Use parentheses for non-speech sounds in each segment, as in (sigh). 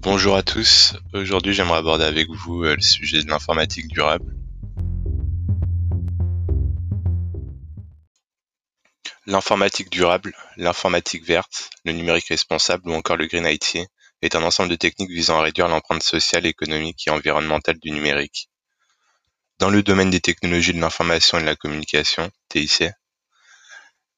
Bonjour à tous, aujourd'hui j'aimerais aborder avec vous euh, le sujet de l'informatique durable. L'informatique durable, l'informatique verte, le numérique responsable ou encore le Green IT est un ensemble de techniques visant à réduire l'empreinte sociale, économique et environnementale du numérique. Dans le domaine des technologies de l'information et de la communication, TIC,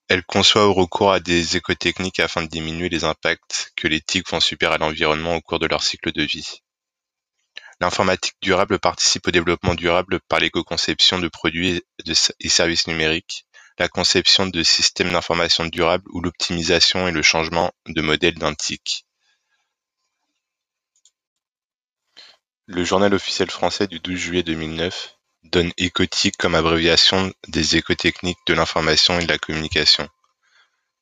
elle conçoit ou recourt à des écotechniques afin de diminuer les impacts que les TIC font subir à l'environnement au cours de leur cycle de vie. L'informatique durable participe au développement durable par l'éco-conception de produits et services numériques, la conception de systèmes d'information durables ou l'optimisation et le changement de modèle d'un TIC. Le journal officiel français du 12 juillet 2009 donne écotique comme abréviation des écotechniques de l'information et de la communication.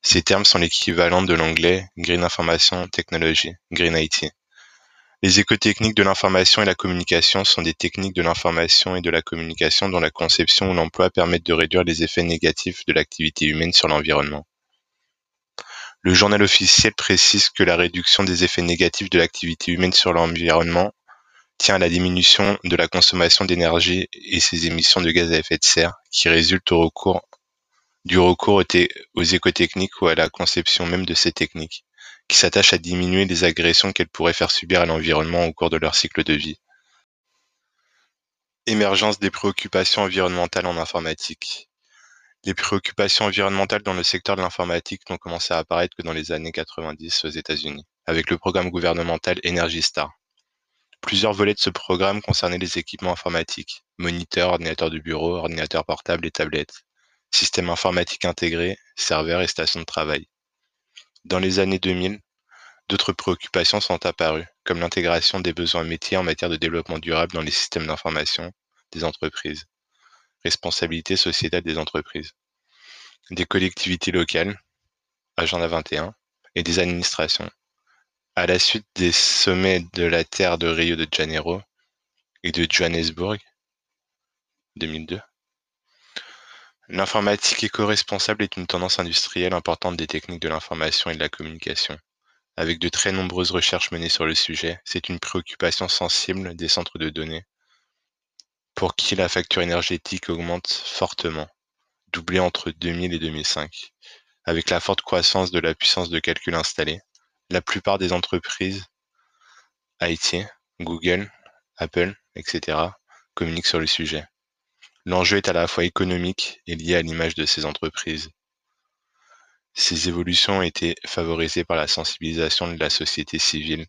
Ces termes sont l'équivalent de l'anglais Green Information Technology, Green IT. Les écotechniques de l'information et la communication sont des techniques de l'information et de la communication dont la conception ou l'emploi permettent de réduire les effets négatifs de l'activité humaine sur l'environnement. Le journal officiel précise que la réduction des effets négatifs de l'activité humaine sur l'environnement tient à la diminution de la consommation d'énergie et ses émissions de gaz à effet de serre qui recours, du recours aux écotechniques ou à la conception même de ces techniques, qui s'attachent à diminuer les agressions qu'elles pourraient faire subir à l'environnement au cours de leur cycle de vie. Émergence des préoccupations environnementales en informatique. Les préoccupations environnementales dans le secteur de l'informatique n'ont commencé à apparaître que dans les années 90 aux États-Unis, avec le programme gouvernemental Energy Star. Plusieurs volets de ce programme concernaient les équipements informatiques, moniteurs, ordinateurs de bureau, ordinateurs portables et tablettes, systèmes informatiques intégrés, serveurs et stations de travail. Dans les années 2000, d'autres préoccupations sont apparues, comme l'intégration des besoins métiers en matière de développement durable dans les systèmes d'information des entreprises, responsabilité sociétale des entreprises, des collectivités locales, Agenda 21, et des administrations, à la suite des sommets de la Terre de Rio de Janeiro et de Johannesburg (2002), l'informatique éco-responsable est une tendance industrielle importante des techniques de l'information et de la communication. Avec de très nombreuses recherches menées sur le sujet, c'est une préoccupation sensible des centres de données, pour qui la facture énergétique augmente fortement, doublée entre 2000 et 2005, avec la forte croissance de la puissance de calcul installée, la plupart des entreprises IT, Google, Apple, etc., communiquent sur le sujet. L'enjeu est à la fois économique et lié à l'image de ces entreprises. Ces évolutions ont été favorisées par la sensibilisation de la société civile,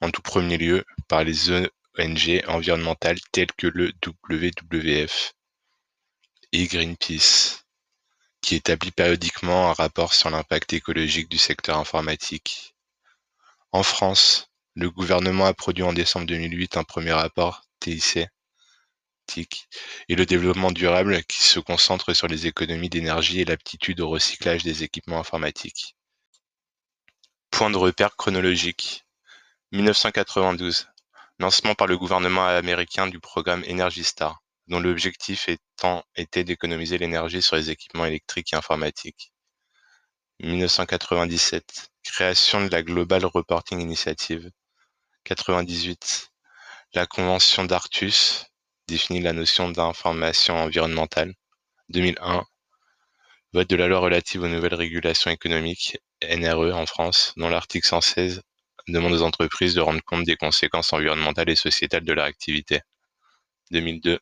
en tout premier lieu par les ONG environnementales telles que le WWF et Greenpeace, qui établit périodiquement un rapport sur l'impact écologique du secteur informatique. En France, le gouvernement a produit en décembre 2008 un premier rapport TIC et le développement durable qui se concentre sur les économies d'énergie et l'aptitude au recyclage des équipements informatiques. Point de repère chronologique. 1992. Lancement par le gouvernement américain du programme Energy Star, dont l'objectif étant était d'économiser l'énergie sur les équipements électriques et informatiques. 1997. Création de la Global Reporting Initiative. 98. La Convention d'Artus définit la notion d'information environnementale. 2001. Vote de la loi relative aux nouvelles régulations économiques, NRE en France, dont l'article 116 demande aux entreprises de rendre compte des conséquences environnementales et sociétales de leur activité. 2002.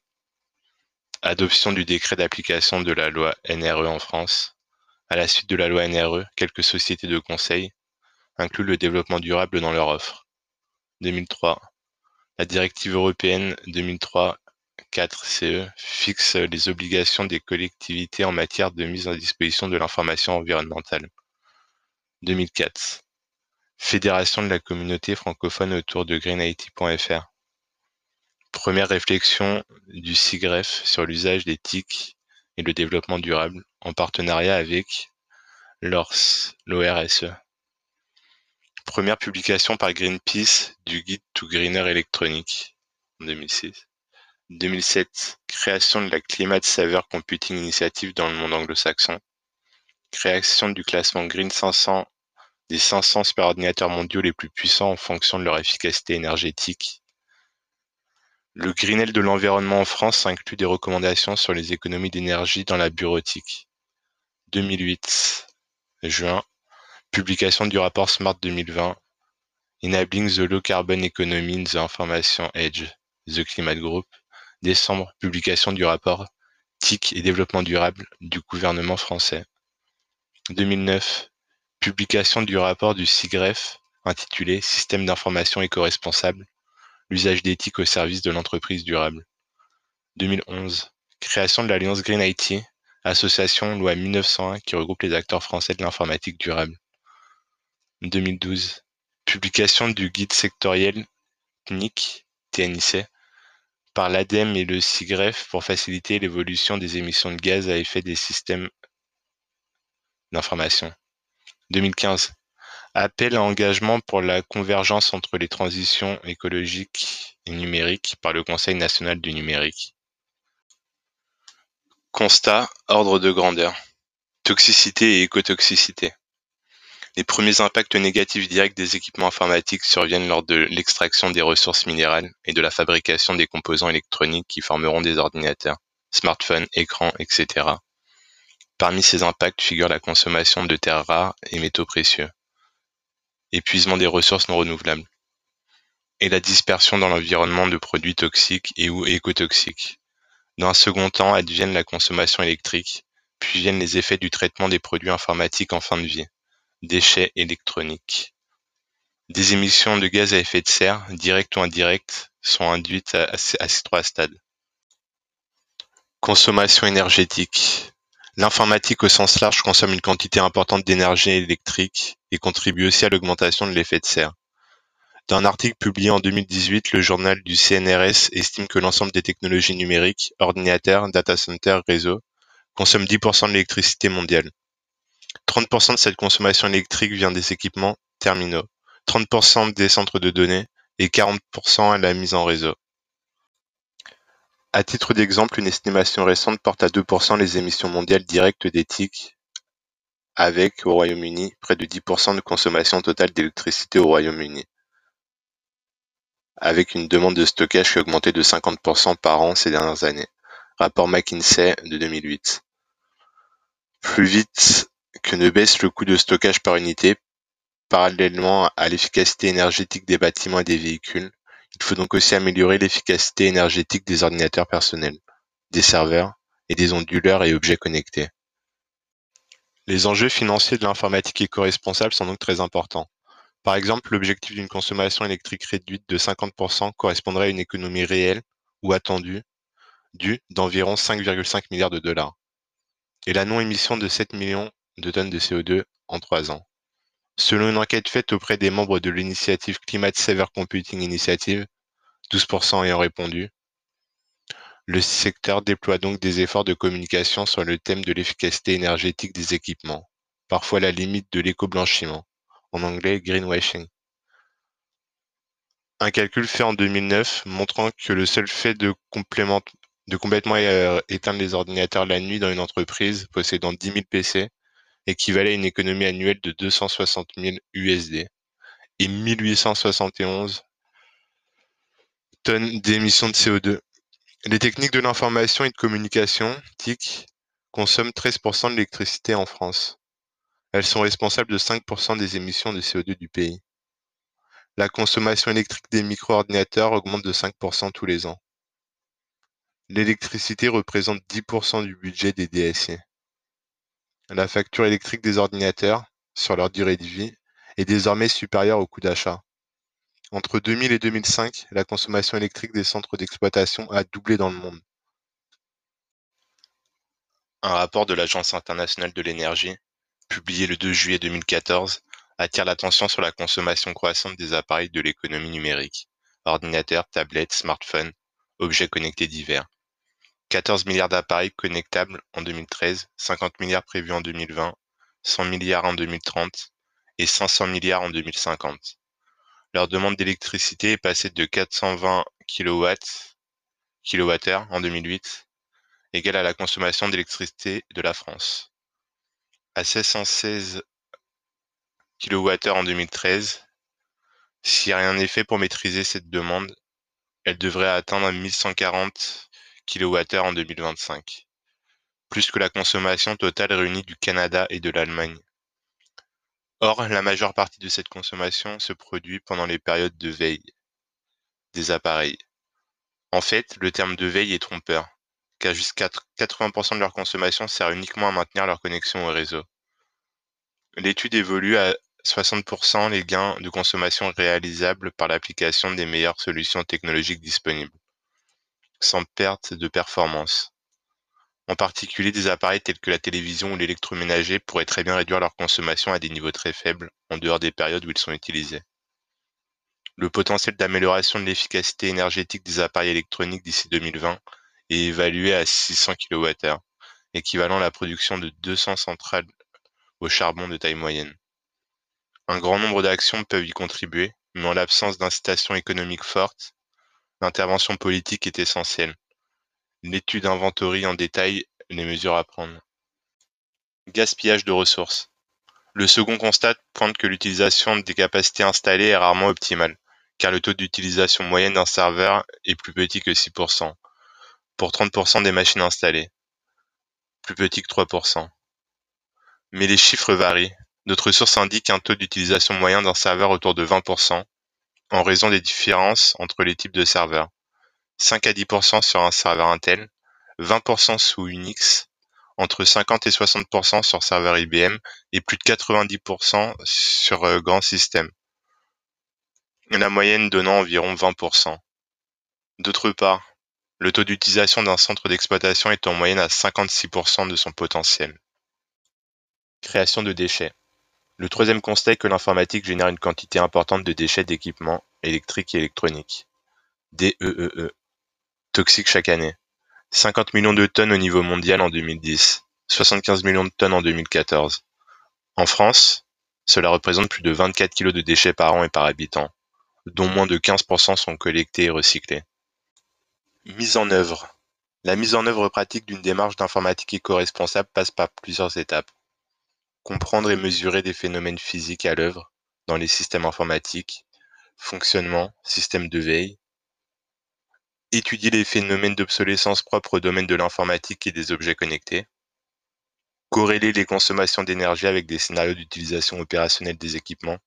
Adoption du décret d'application de la loi NRE en France. À la suite de la loi NRE, quelques sociétés de conseil incluent le développement durable dans leur offre. 2003. La directive européenne 2003-4-CE fixe les obligations des collectivités en matière de mise à disposition de l'information environnementale. 2004. Fédération de la communauté francophone autour de greenIT.fr. Première réflexion du CIGREF sur l'usage des TIC et le développement durable, en partenariat avec l'ORS, l'ORSE. Première publication par Greenpeace du guide to Greener Electronic en 2006. 2007, création de la Climate Saver Computing Initiative dans le monde anglo-saxon. Création du classement Green 500 des 500 superordinateurs mondiaux les plus puissants en fonction de leur efficacité énergétique. Le Grenelle de l'environnement en France inclut des recommandations sur les économies d'énergie dans la bureautique. 2008, juin, publication du rapport Smart 2020, Enabling the Low Carbon Economy in the Information Age, The Climate Group, décembre, publication du rapport TIC et développement durable du gouvernement français. 2009, publication du rapport du CIGREF intitulé Système d'information éco-responsable, l'usage d'éthique au service de l'entreprise durable. 2011, création de l'Alliance Green IT, association loi 1901 qui regroupe les acteurs français de l'informatique durable. 2012, publication du guide sectoriel TNIC par l'ADEME et le CIGREF pour faciliter l'évolution des émissions de gaz à effet des systèmes d'information. 2015. Appel à engagement pour la convergence entre les transitions écologiques et numériques par le Conseil national du numérique. Constat, ordre de grandeur. Toxicité et écotoxicité. Les premiers impacts négatifs directs des équipements informatiques surviennent lors de l'extraction des ressources minérales et de la fabrication des composants électroniques qui formeront des ordinateurs, smartphones, écrans, etc. Parmi ces impacts figure la consommation de terres rares et métaux précieux, épuisement des ressources non renouvelables, et la dispersion dans l'environnement de produits toxiques et ou écotoxiques. Dans un second temps adviennent la consommation électrique, puis viennent les effets du traitement des produits informatiques en fin de vie déchets électroniques. Des émissions de gaz à effet de serre, directes ou indirectes, sont induites à, ces trois stades. Consommation énergétique. L'informatique au sens large consomme une quantité importante d'énergie électrique et contribue aussi à l'augmentation de l'effet de serre. Dans un article publié en 2018, le journal du CNRS estime que l'ensemble des technologies numériques, ordinateurs, data centers, réseaux, consomment 10% de l'électricité mondiale. 30% de cette consommation électrique vient des équipements terminaux, 30% des centres de données et 40% à la mise en réseau. À titre d'exemple, une estimation récente porte à 2% les émissions mondiales directes d'éthique, avec, au Royaume-Uni, près de 10% de consommation totale d'électricité au Royaume-Uni, avec une demande de stockage qui a augmenté de 50% par an ces dernières années. Rapport McKinsey de 2008. Plus vite que ne baisse le coût de stockage par unité, parallèlement à l'efficacité énergétique des bâtiments et des véhicules, il faut donc aussi améliorer l'efficacité énergétique des ordinateurs personnels, des serveurs et des onduleurs et objets connectés. Les enjeux financiers de l'informatique éco-responsable sont donc très importants. Par exemple, l'objectif d'une consommation électrique réduite de 50% correspondrait à une économie réelle ou attendue due d'environ 5,5 milliards de dollars et la non-émission de 7 millions de tonnes de CO2 en trois ans. Selon une enquête faite auprès des membres de l'initiative Climate Saver Computing Initiative, 12% ayant répondu, le secteur déploie donc des efforts de communication sur le thème de l'efficacité énergétique des équipements, parfois la limite de l'éco-blanchiment, en anglais greenwashing. Un calcul fait en 2009 montrant que le seul fait de, de complètement euh, éteindre les ordinateurs la nuit dans une entreprise possédant 10 000 PC équivalait à une économie annuelle de 260 000 USD et 1871 tonnes d'émissions de CO2. Les techniques de l'information et de communication, TIC, consomment 13% de l'électricité en France. Elles sont responsables de 5% des émissions de CO2 du pays. La consommation électrique des micro-ordinateurs augmente de 5% tous les ans. L'électricité représente 10% du budget des DSI. La facture électrique des ordinateurs, sur leur durée de vie, est désormais supérieure au coût d'achat. Entre 2000 et 2005, la consommation électrique des centres d'exploitation a doublé dans le monde. Un rapport de l'Agence internationale de l'énergie, publié le 2 juillet 2014, attire l'attention sur la consommation croissante des appareils de l'économie numérique, ordinateurs, tablettes, smartphones, objets connectés divers. 14 milliards d'appareils connectables en 2013, 50 milliards prévus en 2020, 100 milliards en 2030 et 500 milliards en 2050. Leur demande d'électricité est passée de 420 kW kWh en 2008, égale à la consommation d'électricité de la France. À 1616 kWh en 2013, si rien n'est fait pour maîtriser cette demande, elle devrait atteindre 1140 kWh en 2025, plus que la consommation totale réunie du Canada et de l'Allemagne. Or, la majeure partie de cette consommation se produit pendant les périodes de veille des appareils. En fait, le terme de veille est trompeur, car jusqu'à 80% de leur consommation sert uniquement à maintenir leur connexion au réseau. L'étude évolue à 60% les gains de consommation réalisables par l'application des meilleures solutions technologiques disponibles, sans perte de performance. En particulier, des appareils tels que la télévision ou l'électroménager pourraient très bien réduire leur consommation à des niveaux très faibles, en dehors des périodes où ils sont utilisés. Le potentiel d'amélioration de l'efficacité énergétique des appareils électroniques d'ici 2020 est évalué à 600 kWh, équivalent à la production de 200 centrales au charbon de taille moyenne. Un grand nombre d'actions peuvent y contribuer, mais en l'absence d'incitation économique forte, l'intervention politique est essentielle. L'étude inventorie en détail les mesures à prendre. Gaspillage de ressources. Le second constat pointe que l'utilisation des capacités installées est rarement optimale car le taux d'utilisation moyenne d'un serveur est plus petit que 6%, pour 30% des machines installées, plus petit que 3%. Mais les chiffres varient. D'autres sources indiquent un taux d'utilisation moyen d'un serveur autour de 20%, en raison des différences entre les types de serveurs. 5 à 10% sur un serveur Intel, 20% sous Unix, entre 50 et 60% sur serveur IBM et plus de 90% sur euh, grand système la moyenne donnant environ 20%. D'autre part, le taux d'utilisation d'un centre d'exploitation est en moyenne à 56% de son potentiel. Création de déchets. Le troisième constat est que l'informatique génère une quantité importante de déchets d'équipements électriques et électroniques. DEEE. E e. Toxiques chaque année. 50 millions de tonnes au niveau mondial en 2010, 75 millions de tonnes en 2014. En France, cela représente plus de 24 kg de déchets par an et par habitant, dont moins de 15% sont collectés et recyclés. Mise en œuvre. La mise en œuvre pratique d'une démarche d'informatique éco-responsable passe par plusieurs étapes. Comprendre et mesurer des phénomènes physiques à l'œuvre dans les systèmes informatiques, fonctionnement, système de veille. Étudier les phénomènes d'obsolescence propres au domaine de l'informatique et des objets connectés. Corréler les consommations d'énergie avec des scénarios d'utilisation opérationnelle des équipements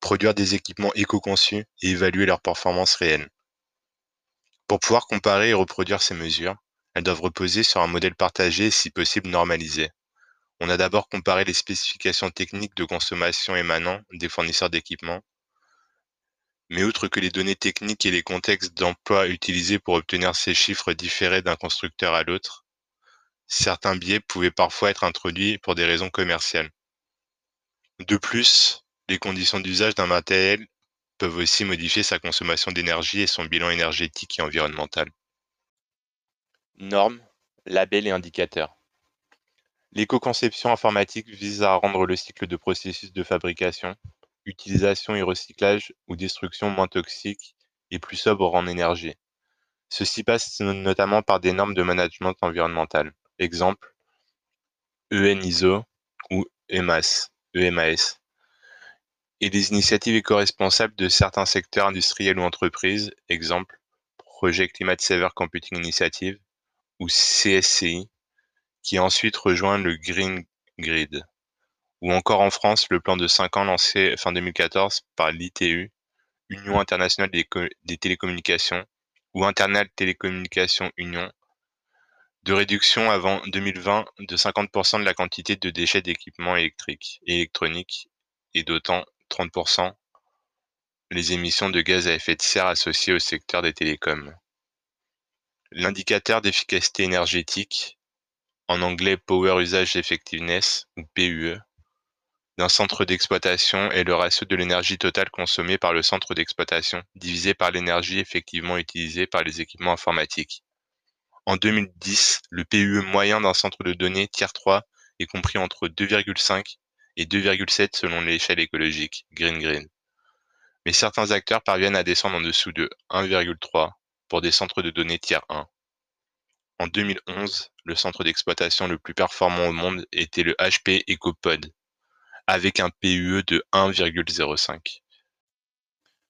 produire des équipements éco-conçus et évaluer leurs performances réelles. Pour pouvoir comparer et reproduire ces mesures, elles doivent reposer sur un modèle partagé et si possible normalisé. On a d'abord comparé les spécifications techniques de consommation émanant des fournisseurs d'équipements, mais outre que les données techniques et les contextes d'emploi utilisés pour obtenir ces chiffres différaient d'un constructeur à l'autre, certains biais pouvaient parfois être introduits pour des raisons commerciales. De plus, les conditions d'usage d'un matériel peuvent aussi modifier sa consommation d'énergie et son bilan énergétique et environnemental. Normes, labels et indicateurs. L'éco-conception informatique vise à rendre le cycle de processus de fabrication, utilisation et recyclage ou destruction moins toxique et plus sobre en énergie. Ceci passe notamment par des normes de management environnemental. Exemple, ENISO ou EMAS, EMAS et des initiatives éco-responsables de certains secteurs industriels ou entreprises, exemple Projet Climate Saver Computing Initiative ou CSCI, qui a ensuite rejoint le Green Grid, ou encore en France le plan de 5 ans lancé fin 2014 par l'ITU, Union internationale des, des télécommunications, ou Internet Télécommunications Union, de réduction avant 2020 de 50% de la quantité de déchets d'équipements électriques et électroniques et d'autant 30% les émissions de gaz à effet de serre associées au secteur des télécoms. L'indicateur d'efficacité énergétique, en anglais Power Usage Effectiveness ou PUE, d'un centre d'exploitation est le ratio de l'énergie totale consommée par le centre d'exploitation divisé par l'énergie effectivement utilisée par les équipements informatiques. En 2010, le PUE moyen d'un centre de données Tier 3 est compris entre 2,5 et 2,7 selon l'échelle écologique, Green Green. Mais certains acteurs parviennent à descendre en dessous de 1,3 pour des centres de données tiers 1. En 2011, le centre d'exploitation le plus performant au monde était le HP EcoPod, avec un PUE de 1,05.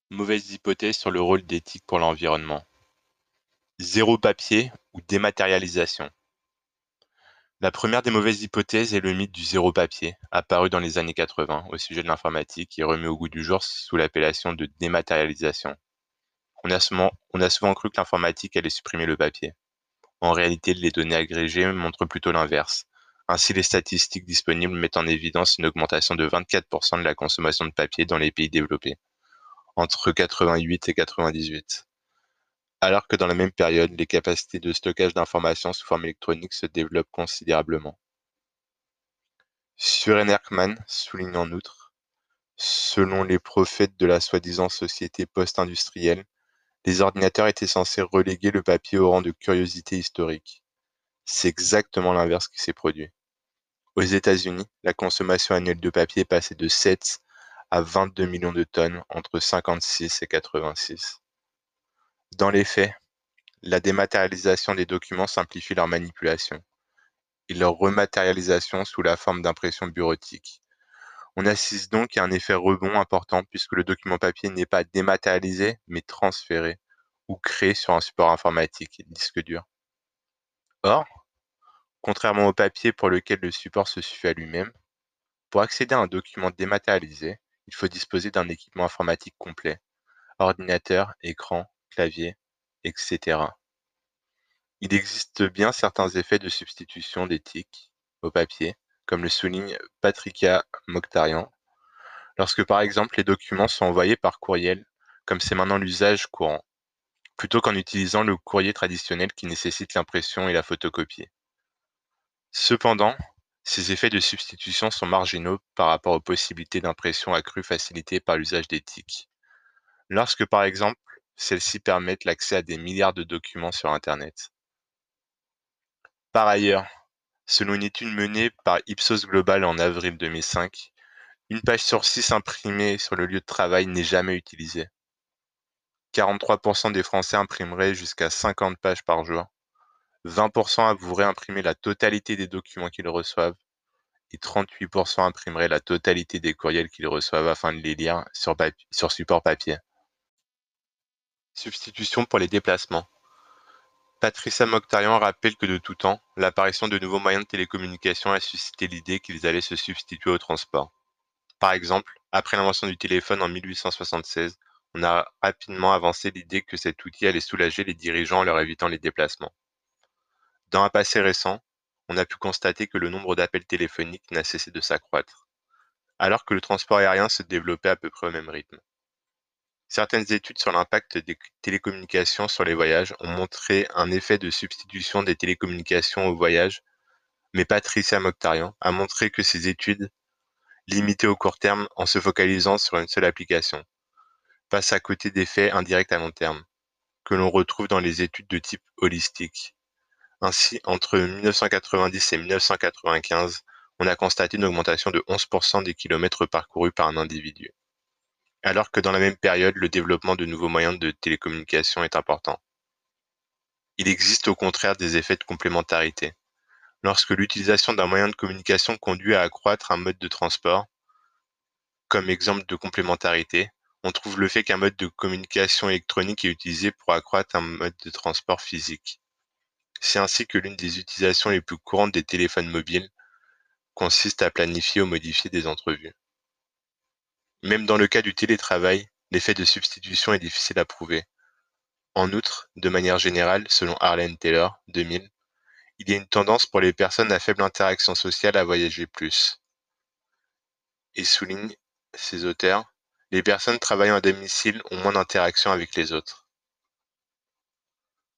Mauvaise hypothèse sur le rôle d'éthique pour l'environnement. Zéro papier ou dématérialisation. La première des mauvaises hypothèses est le mythe du zéro papier, apparu dans les années 80 au sujet de l'informatique et remis au goût du jour sous l'appellation de dématérialisation. On a souvent cru que l'informatique allait supprimer le papier. En réalité, les données agrégées montrent plutôt l'inverse. Ainsi, les statistiques disponibles mettent en évidence une augmentation de 24% de la consommation de papier dans les pays développés, entre 88 et 98. Alors que dans la même période, les capacités de stockage d'informations sous forme électronique se développent considérablement. Suren Erkman souligne en outre, selon les prophètes de la soi-disant société post-industrielle, les ordinateurs étaient censés reléguer le papier au rang de curiosité historique. C'est exactement l'inverse qui s'est produit. Aux États-Unis, la consommation annuelle de papier est passée de 7 à 22 millions de tonnes entre 56 et 86. Dans les faits, la dématérialisation des documents simplifie leur manipulation et leur rematérialisation sous la forme d'impression bureautique. On assiste donc à un effet rebond important puisque le document papier n'est pas dématérialisé, mais transféré ou créé sur un support informatique, disque dur. Or, contrairement au papier pour lequel le support se suffit à lui-même, pour accéder à un document dématérialisé, il faut disposer d'un équipement informatique complet, ordinateur, écran, clavier, etc. Il existe bien certains effets de substitution d'éthique au papier, comme le souligne Patricia Mokhtarian, lorsque par exemple les documents sont envoyés par courriel, comme c'est maintenant l'usage courant, plutôt qu'en utilisant le courrier traditionnel qui nécessite l'impression et la photocopie. Cependant, ces effets de substitution sont marginaux par rapport aux possibilités d'impression accrues facilitées par l'usage d'éthique. Lorsque par exemple, celles-ci permettent l'accès à des milliards de documents sur Internet. Par ailleurs, Selon une étude menée par Ipsos Global en avril 2005, une page sur six imprimée sur le lieu de travail n'est jamais utilisée. 43% des Français imprimeraient jusqu'à 50 pages par jour. 20% avoueraient imprimer la totalité des documents qu'ils reçoivent. Et 38% imprimeraient la totalité des courriels qu'ils reçoivent afin de les lire sur, sur support papier. Substitution pour les déplacements. Patricia Mokhtarian rappelle que de tout temps, l'apparition de nouveaux moyens de télécommunication a suscité l'idée qu'ils allaient se substituer au transport. Par exemple, après l'invention du téléphone en 1876, on a rapidement avancé l'idée que cet outil allait soulager les dirigeants en leur évitant les déplacements. Dans un passé récent, on a pu constater que le nombre d'appels téléphoniques n'a cessé de s'accroître, alors que le transport aérien se développait à peu près au même rythme. Certaines études sur l'impact des télécommunications sur les voyages ont montré un effet de substitution des télécommunications aux voyages, mais Patricia Mokhtarian a montré que ces études limitaient au court terme en se focalisant sur une seule application, passent à côté d'effets indirects à long terme, que l'on retrouve dans les études de type holistique. Ainsi, entre 1990 et 1995, on a constaté une augmentation de 11% des kilomètres parcourus par un individu alors que dans la même période le développement de nouveaux moyens de télécommunication est important. Il existe au contraire des effets de complémentarité. Lorsque l'utilisation d'un moyen de communication conduit à accroître un mode de transport, comme exemple de complémentarité, on trouve le fait qu'un mode de communication électronique est utilisé pour accroître un mode de transport physique. C'est ainsi que l'une des utilisations les plus courantes des téléphones mobiles consiste à planifier ou modifier des entrevues. Même dans le cas du télétravail, l'effet de substitution est difficile à prouver. En outre, de manière générale, selon Arlen Taylor, 2000, il y a une tendance pour les personnes à faible interaction sociale à voyager plus. Et souligne ses auteurs, les personnes travaillant à domicile ont moins d'interaction avec les autres.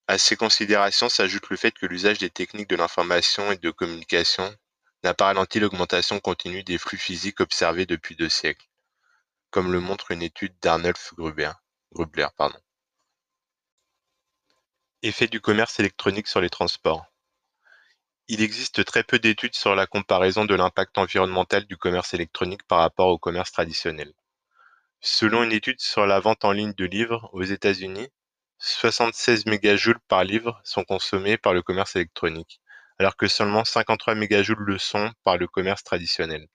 À ces considérations s'ajoute le fait que l'usage des techniques de l'information et de communication n'a pas ralenti l'augmentation continue des flux physiques observés depuis deux siècles comme le montre une étude d'Arnulf Grubler. Effet du commerce électronique sur les transports. Il existe très peu d'études sur la comparaison de l'impact environnemental du commerce électronique par rapport au commerce traditionnel. Selon une étude sur la vente en ligne de livres aux États-Unis, 76 mégajoules par livre sont consommés par le commerce électronique, alors que seulement 53 mégajoules le sont par le commerce traditionnel.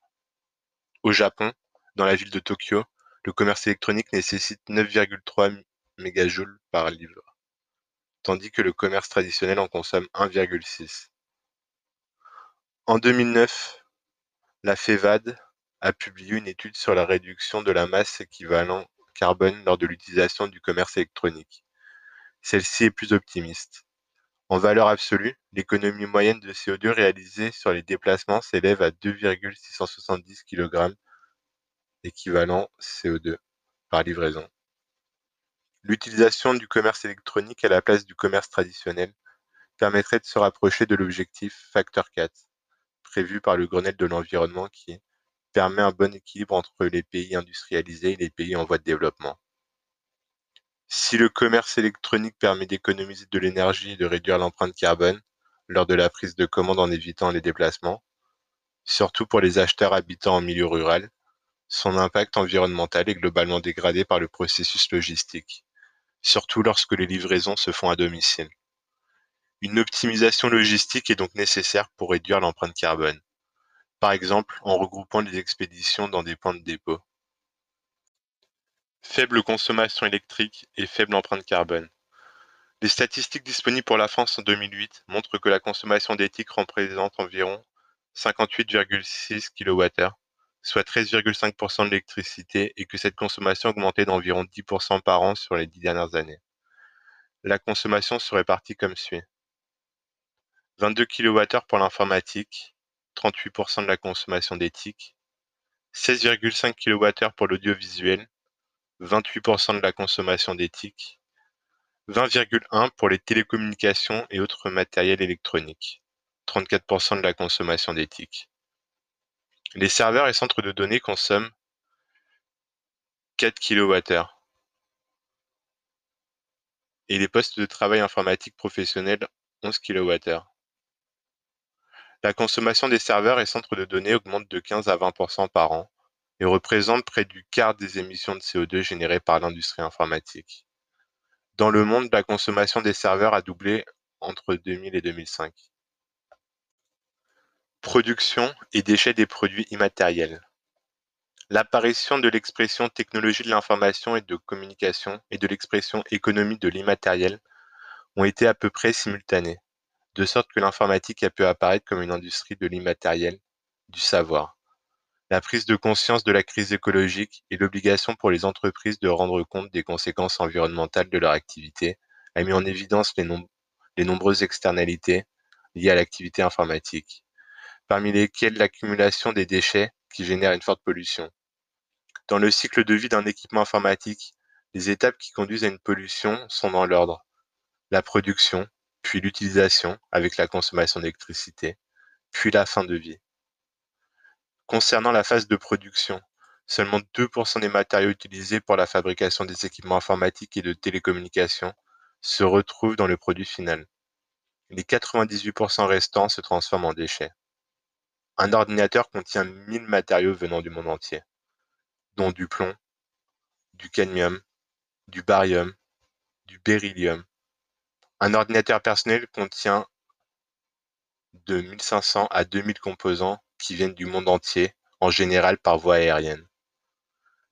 Au Japon, dans la ville de Tokyo, le commerce électronique nécessite 9,3 mégajoules par livre, tandis que le commerce traditionnel en consomme 1,6. En 2009, la FEVAD a publié une étude sur la réduction de la masse équivalent carbone lors de l'utilisation du commerce électronique. Celle-ci est plus optimiste. En valeur absolue, l'économie moyenne de CO2 réalisée sur les déplacements s'élève à 2,670 kg équivalent CO2 par livraison. L'utilisation du commerce électronique à la place du commerce traditionnel permettrait de se rapprocher de l'objectif Factor 4, prévu par le Grenelle de l'environnement qui permet un bon équilibre entre les pays industrialisés et les pays en voie de développement. Si le commerce électronique permet d'économiser de l'énergie et de réduire l'empreinte carbone lors de la prise de commande en évitant les déplacements, surtout pour les acheteurs habitant en milieu rural, son impact environnemental est globalement dégradé par le processus logistique, surtout lorsque les livraisons se font à domicile. Une optimisation logistique est donc nécessaire pour réduire l'empreinte carbone, par exemple en regroupant les expéditions dans des points de dépôt. Faible consommation électrique et faible empreinte carbone. Les statistiques disponibles pour la France en 2008 montrent que la consommation d'éthique représente environ 58,6 kWh, soit 13,5% de l'électricité, et que cette consommation a augmenté d'environ 10% par an sur les dix dernières années. La consommation se répartit comme suit. 22 kWh pour l'informatique, 38% de la consommation d'éthique, 16,5 kWh pour l'audiovisuel, 28% de la consommation d'éthique, 20,1 pour les télécommunications et autres matériels électroniques, 34% de la consommation d'éthique. Les serveurs et centres de données consomment 4 kWh et les postes de travail informatique professionnel 11 kWh. La consommation des serveurs et centres de données augmente de 15 à 20% par an et représente près du quart des émissions de CO2 générées par l'industrie informatique. Dans le monde, la consommation des serveurs a doublé entre 2000 et 2005. Production et déchets des produits immatériels. L'apparition de l'expression technologie de l'information et de communication et de l'expression économie de l'immatériel ont été à peu près simultanées, de sorte que l'informatique a pu apparaître comme une industrie de l'immatériel, du savoir. La prise de conscience de la crise écologique et l'obligation pour les entreprises de rendre compte des conséquences environnementales de leur activité a mis en évidence les, nombreuses externalités liées à l'activité informatique, parmi lesquelles l'accumulation des déchets qui génèrent une forte pollution. Dans le cycle de vie d'un équipement informatique, les étapes qui conduisent à une pollution sont dans l'ordre. La production, puis l'utilisation avec la consommation d'électricité, puis la fin de vie. Concernant la phase de production, seulement 2% des matériaux utilisés pour la fabrication des équipements informatiques et de télécommunications se retrouvent dans le produit final. Les 98% restants se transforment en déchets. Un ordinateur contient 1000 matériaux venant du monde entier, dont du plomb, du cadmium, du barium, du beryllium. Un ordinateur personnel contient de 1500 à 2000 composants qui viennent du monde entier, en général par voie aérienne.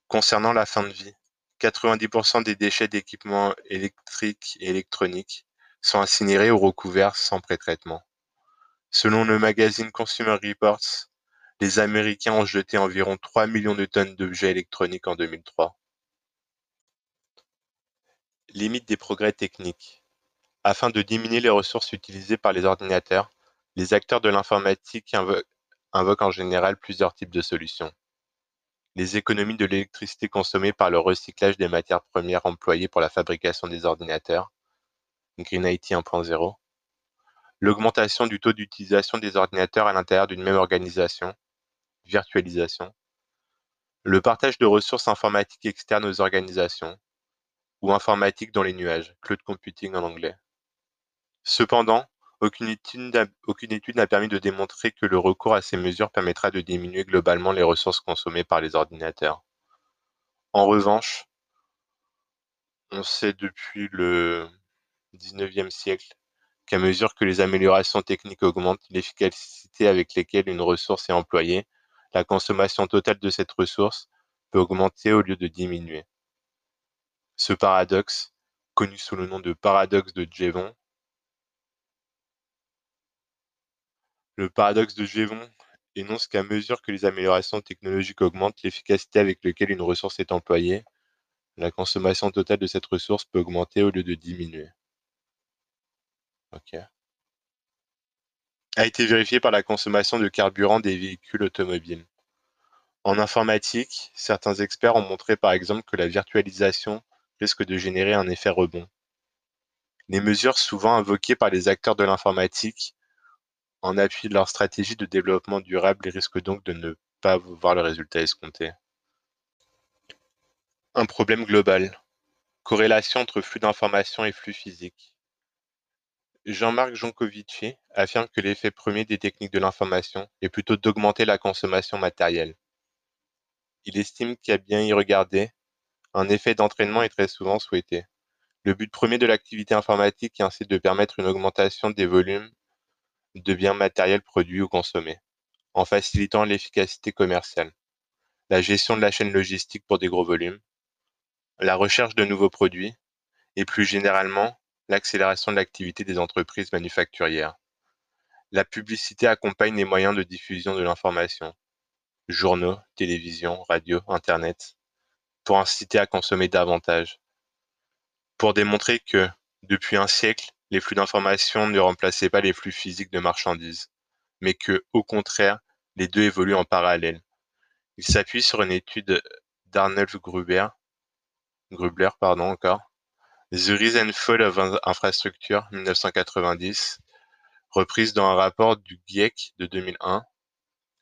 Concernant la fin de vie, 90% des déchets d'équipements électriques et électroniques sont incinérés ou recouverts sans pré-traitement. Selon le magazine Consumer Reports, les Américains ont jeté environ 3 millions de tonnes d'objets électroniques en 2003. Limite des progrès techniques. Afin de diminuer les ressources utilisées par les ordinateurs, les acteurs de l'informatique invoquent en général plusieurs types de solutions. Les économies de l'électricité consommée par le recyclage des matières premières employées pour la fabrication des ordinateurs, Green IT 1.0, l'augmentation du taux d'utilisation des ordinateurs à l'intérieur d'une même organisation, virtualisation, le partage de ressources informatiques externes aux organisations, ou informatique dans les nuages, cloud computing en anglais. Cependant, aucune étude n'a permis de démontrer que le recours à ces mesures permettra de diminuer globalement les ressources consommées par les ordinateurs. En revanche, On sait depuis le XIXe siècle qu'à mesure que les améliorations techniques augmentent l'efficacité avec laquelle une ressource est employée, la consommation totale de cette ressource peut augmenter au lieu de diminuer. Ce paradoxe, connu sous le nom de paradoxe de Jevon, le paradoxe de énonce qu'à mesure que les améliorations technologiques augmentent l'efficacité avec laquelle une ressource est employée, la consommation totale de cette ressource peut augmenter au lieu de diminuer. A été vérifié par la consommation de carburant des véhicules automobiles. En informatique, certains experts ont montré par exemple que la virtualisation risque de générer un effet rebond. Les mesures souvent invoquées par les acteurs de l'informatique en appui de leur stratégie de développement durable risquent donc de ne pas voir le résultat escompté. Un problème global. Corrélation entre flux d'informations et flux physiques. Jean-Marc Joncovici affirme que l'effet premier des techniques de l'information est plutôt d'augmenter la consommation matérielle. Il estime qu'à bien y regarder, un effet d'entraînement est très souvent souhaité. Le but premier de l'activité informatique est ainsi de permettre une augmentation des volumes de biens matériels produits ou consommés, en facilitant l'efficacité commerciale, la gestion de la chaîne logistique pour des gros volumes, la recherche de nouveaux produits et plus généralement l'accélération de l'activité des entreprises manufacturières. La publicité accompagne les moyens de diffusion de l'information, journaux, télévision, radio, Internet, pour inciter à consommer davantage. Pour démontrer que, depuis un siècle, les flux d'informations ne remplaçaient pas les flux physiques de marchandises, mais que, au contraire, les deux évoluent en parallèle. Il s'appuie sur une étude d'Arnulf Gruber, Grubler, pardon, encore, The and Fall of Infrastructure 1990, reprise dans un rapport du GIEC de 2001.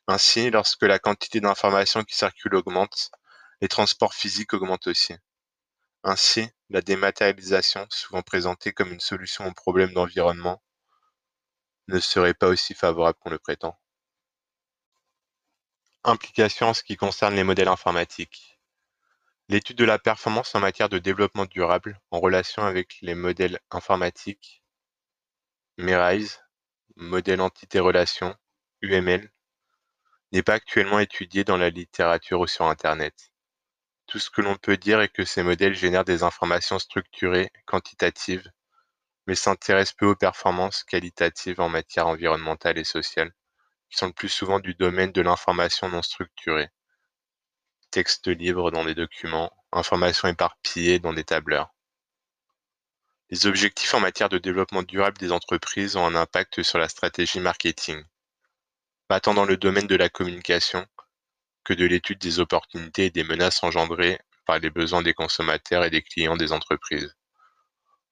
Ainsi, lorsque la quantité d'informations qui circulent augmente, les transports physiques augmentent aussi. Ainsi, la dématérialisation, souvent présentée comme une solution aux problèmes d'environnement, ne serait pas aussi favorable qu'on le prétend. Implication en ce qui concerne les modèles informatiques. L'étude de la performance en matière de développement durable en relation avec les modèles informatiques MERISE, modèle entité-relation, UML, n'est pas actuellement étudiée dans la littérature ou sur Internet. Tout ce que l'on peut dire est que ces modèles génèrent des informations structurées, quantitatives, mais s'intéressent peu aux performances qualitatives en matière environnementale et sociale, qui sont le plus souvent du domaine de l'information non structurée. Texte libre dans des documents, informations éparpillées dans des tableurs. Les objectifs en matière de développement durable des entreprises ont un impact sur la stratégie marketing. Tant dans le domaine de la communication, que de l'étude des opportunités et des menaces engendrées par les besoins des consommateurs et des clients des entreprises.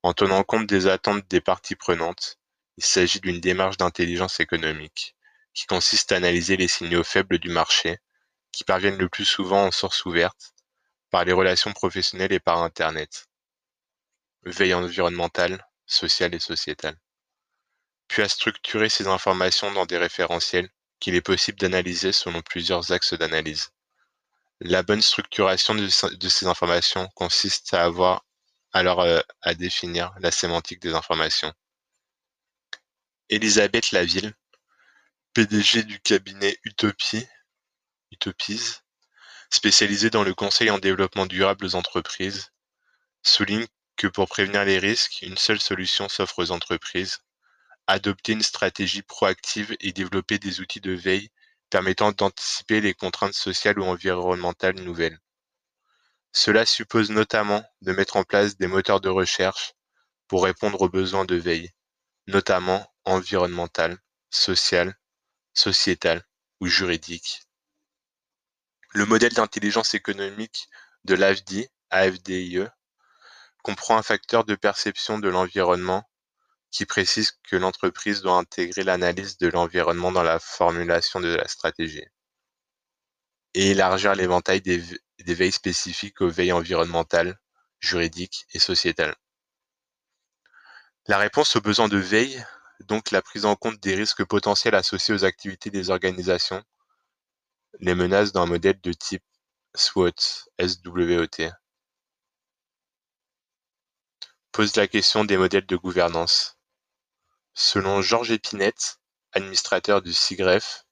En tenant compte des attentes des parties prenantes, il s'agit d'une démarche d'intelligence économique, qui consiste à analyser les signaux faibles du marché, qui parviennent le plus souvent en source ouverte, par les relations professionnelles et par Internet. Veille environnementale, sociale et sociétale. Puis à structurer ces informations dans des référentiels qu'il est possible d'analyser selon plusieurs axes d'analyse. La bonne structuration de, ces informations consiste à avoir alors euh, à définir la sémantique des informations. Elisabeth Laville, PDG du cabinet Utopie, Utopies, spécialisé dans le conseil en développement durable aux entreprises, souligne que pour prévenir les risques, une seule solution s'offre aux entreprises, adopter une stratégie proactive et développer des outils de veille permettant d'anticiper les contraintes sociales ou environnementales nouvelles. Cela suppose notamment de mettre en place des moteurs de recherche pour répondre aux besoins de veille, notamment environnemental, social, sociétal ou juridique. Le modèle d'intelligence économique de l'AFDI, AFDIE, comprend un facteur de perception de l'environnement qui précise que l'entreprise doit intégrer l'analyse de l'environnement dans la formulation de la stratégie et élargir l'éventail des, veilles spécifiques aux veilles environnementales, juridiques et sociétales. La réponse aux besoins de veille, donc la prise en compte des risques potentiels associés aux activités des organisations, les menaces d'un modèle de type SWOT, pose la question des modèles de gouvernance. Selon Georges Épinette, administrateur du CIGREF,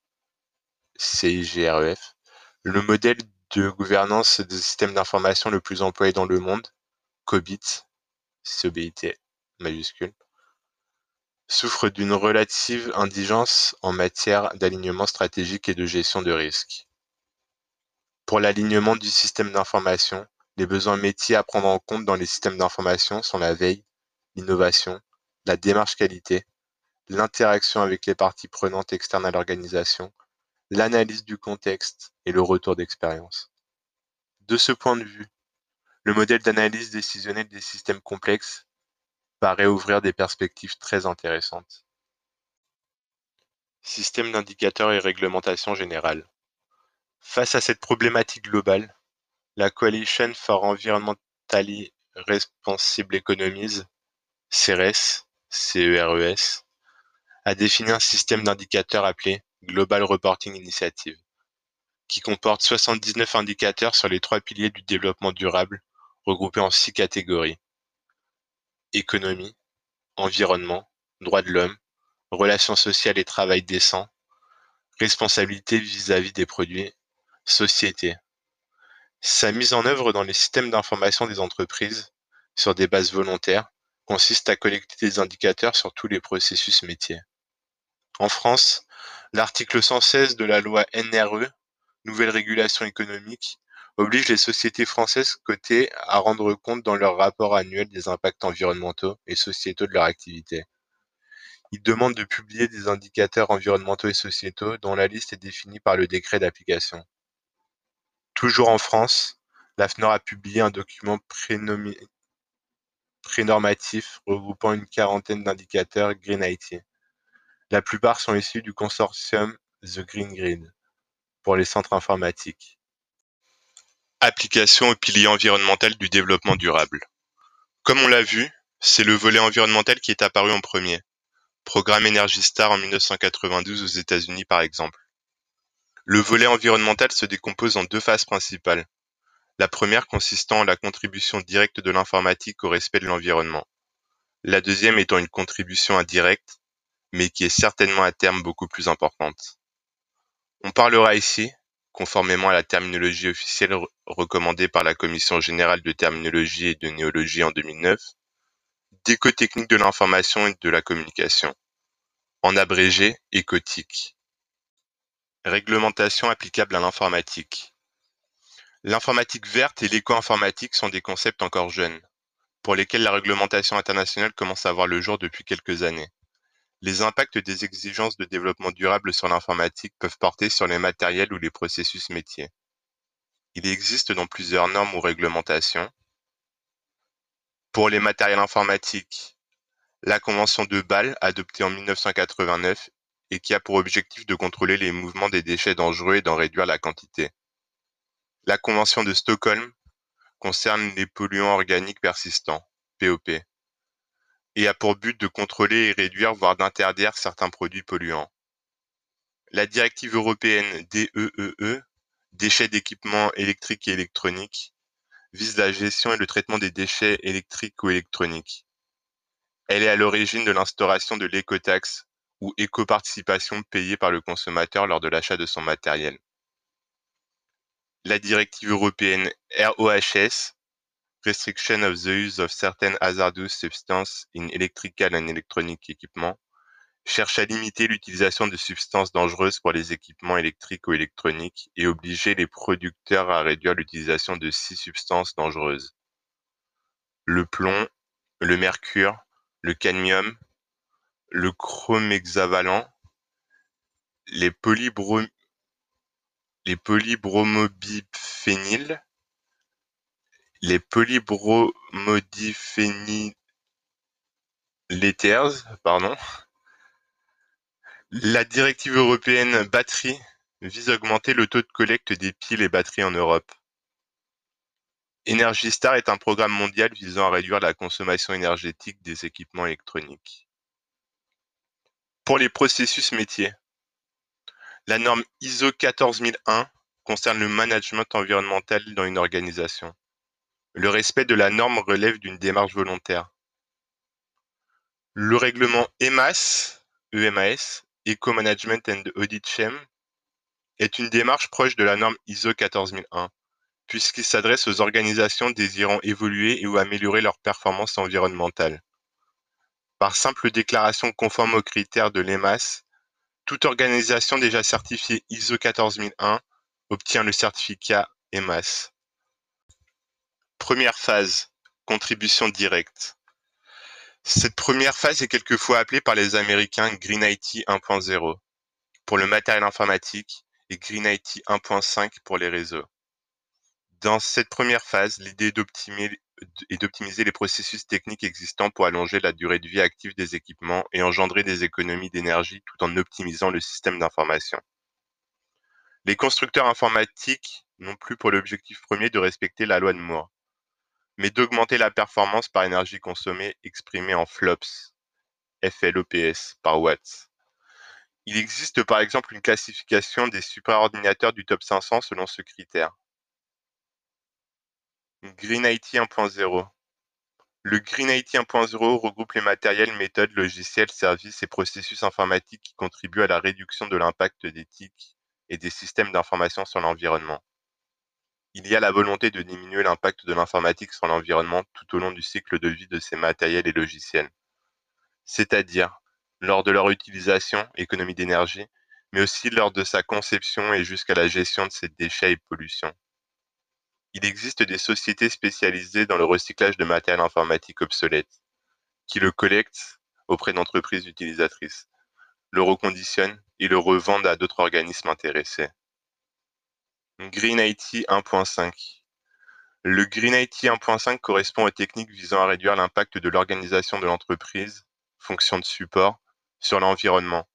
CIGREF, le modèle de gouvernance des systèmes d'information le plus employé dans le monde, COBIT, COBIT majuscule, souffre d'une relative indigence en matière d'alignement stratégique et de gestion de risque. Pour l'alignement du système d'information, les besoins métiers à prendre en compte dans les systèmes d'information sont la veille, l'innovation, la démarche qualité, l'interaction avec les parties prenantes externes à l'organisation, l'analyse du contexte et le retour d'expérience. De ce point de vue, le modèle d'analyse décisionnelle des systèmes complexes paraît ouvrir des perspectives très intéressantes. Système d'indicateurs et réglementation générale. Face à cette problématique globale, la Coalition for Environmentally Responsible Economies, CERES, CERES, a défini un système d'indicateurs appelé Global Reporting Initiative, qui comporte 79 indicateurs sur les trois piliers du développement durable, regroupés en six catégories économie, environnement, droits de l'homme, relations sociales et travail décent, responsabilité vis-à-vis des produits, société. Sa mise en œuvre dans les systèmes d'information des entreprises, sur des bases volontaires, consiste à collecter des indicateurs sur tous les processus métiers. En France, l'article 116 de la loi NRE, Nouvelle régulation économique, oblige les sociétés françaises cotées à rendre compte dans leur rapport annuel des impacts environnementaux et sociétaux de leur activité. Il demande de publier des indicateurs environnementaux et sociétaux dont la liste est définie par le décret d'application. Toujours en France, l'AFNOR a publié un document prénormatif regroupant une quarantaine d'indicateurs Green IT. La plupart sont issus du consortium The Green Grid pour les centres informatiques. Application au pilier environnemental du développement durable. Comme on l'a vu, c'est le volet environnemental qui est apparu en premier. Programme Energy Star en 1992 aux États-Unis par exemple. Le volet environnemental se décompose en deux phases principales. La première consistant en la contribution directe de l'informatique au respect de l'environnement. La deuxième étant une contribution indirecte, mais qui est certainement à terme beaucoup plus importante. On parlera ici, conformément à la terminologie officielle recommandée par la Commission générale de terminologie et de néologie en 2009, d'écotechnique de l'information et de la communication, en abrégé écotique. Réglementation applicable à l'informatique. L'informatique verte et l'éco-informatique sont des concepts encore jeunes, pour lesquels la réglementation internationale commence à voir le jour depuis quelques années. Les impacts des exigences de développement durable sur l'informatique peuvent porter sur les matériels ou les processus métiers. Il existe donc plusieurs normes ou réglementations. Pour les matériels informatiques, la convention de Bâle, adoptée en 1989 et qui a pour objectif de contrôler les mouvements des déchets dangereux et d'en réduire la quantité. La convention de Stockholm concerne les polluants organiques persistants, POP et a pour but de contrôler et réduire, voire d'interdire certains produits polluants. La directive européenne DEEE, e, déchets d'équipements électriques et électroniques, vise la gestion et le traitement des déchets électriques ou électroniques. Elle est à l'origine de l'instauration de l'écotaxe ou éco-participation payée par le consommateur lors de l'achat de son matériel. La directive européenne ROHS Restriction of the use of certain hazardous substances in electrical and electronic equipment cherche à limiter l'utilisation de substances dangereuses pour les équipements électriques ou électroniques et obliger les producteurs à réduire l'utilisation de six substances dangereuses. Le plomb, le mercure, le cadmium, le chrome hexavalent, les, les polybromobiphényles, les polybromodiphényléthers, pardon. La directive européenne batterie vise à augmenter le taux de collecte des piles et batteries en Europe. Energy Star est un programme mondial visant à réduire la consommation énergétique des équipements électroniques. Pour les processus métiers, la norme ISO 14001 concerne le management environnemental dans une organisation. Le respect de la norme relève d'une démarche volontaire, Le règlement EMAS, EMAS, Eco Management and Audit Scheme, est une démarche proche de la norme ISO 14001, puisqu'il s'adresse aux organisations désirant évoluer ou améliorer leur performance environnementale. Par simple déclaration conforme aux critères de l'EMAS, toute organisation déjà certifiée ISO 14001 obtient le certificat EMAS. Première phase, contribution directe. Cette première phase est quelquefois appelée par les Américains Green IT 1.0 pour le matériel informatique et Green IT 1.5 pour les réseaux. Dans cette première phase, l'idée est d'optimiser les processus techniques existants pour allonger la durée de vie active des équipements et engendrer des économies d'énergie tout en optimisant le système d'information. Les constructeurs informatiques n'ont plus pour l'objectif premier de respecter la loi de Moore mais d'augmenter la performance par énergie consommée exprimée en flops, FLOPS, par watts. Il existe par exemple une classification des superordinateurs du top 500 selon ce critère. Green IT 1.0 Le Green IT 1.0 regroupe les matériels, méthodes, logiciels, services et processus informatiques qui contribuent à la réduction de l'impact des TIC et des systèmes d'information sur l'environnement. Il y a la volonté de diminuer l'impact de l'informatique sur l'environnement tout au long du cycle de vie de ces matériels et logiciels, c'est-à-dire lors de leur utilisation, économie d'énergie, mais aussi lors de sa conception et jusqu'à la gestion de ses déchets et pollutions. Il existe des sociétés spécialisées dans le recyclage de matériel informatique obsolète, qui le collectent auprès d'entreprises utilisatrices, le reconditionnent et le revendent à d'autres organismes intéressés. Green IT 1.5 Le Green IT 1.5 correspond aux techniques visant à réduire l'impact de l'organisation de l'entreprise, fonction de support, sur l'environnement.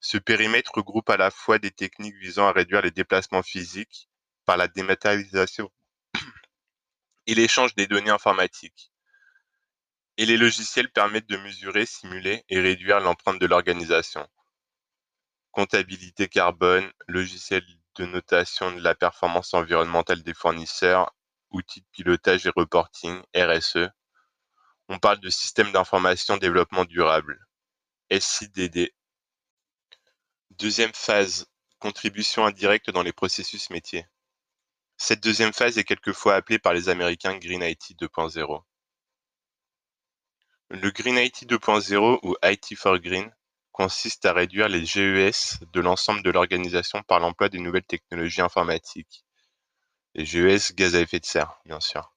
Ce périmètre regroupe à la fois des techniques visant à réduire les déplacements physiques par la dématérialisation (clears throat) et l'échange des données informatiques. Et les logiciels permettent de mesurer, simuler et réduire l'empreinte de l'organisation. Comptabilité carbone, logiciel de notation de la performance environnementale des fournisseurs, outils de pilotage et reporting, RSE. On parle de système d'information développement durable, SIDD. Deuxième phase, contribution indirecte dans les processus métiers. Cette deuxième phase est quelquefois appelée par les Américains Green IT 2.0. Le Green IT 2.0 ou IT for Green consiste à réduire les GES de l'ensemble de l'organisation par l'emploi des nouvelles technologies informatiques. Les GES, gaz à effet de serre, bien sûr.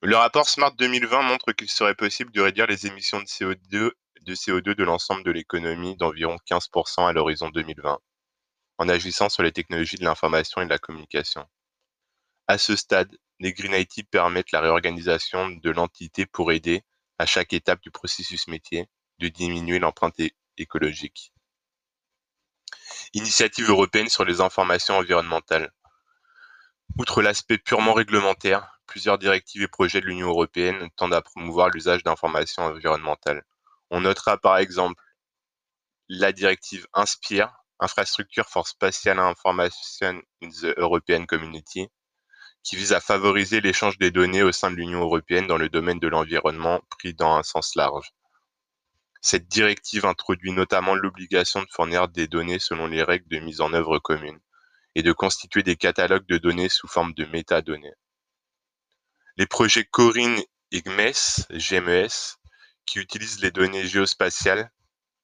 Le rapport SMART 2020 montre qu'il serait possible de réduire les émissions de CO2 de, CO2 de l'ensemble de l'économie d'environ 15% à l'horizon 2020, en agissant sur les technologies de l'information et de la communication. À ce stade, les Green IT permettent la réorganisation de l'entité pour aider, à chaque étape du processus métier, de diminuer l'empreinte écologique. Initiative européenne sur les informations environnementales. Outre l'aspect purement réglementaire, plusieurs directives et projets de l'Union européenne tendent à promouvoir l'usage d'informations environnementales. On notera par exemple la directive INSPIRE, Infrastructure for Spatial Information in the European Community, qui vise à favoriser l'échange des données au sein de l'Union européenne dans le domaine de l'environnement pris dans un sens large. Cette directive introduit notamment l'obligation de fournir des données selon les règles de mise en œuvre communes et de constituer des catalogues de données sous forme de métadonnées. Les projets CORIN et GMES, GMES, qui utilisent les données géospatiales,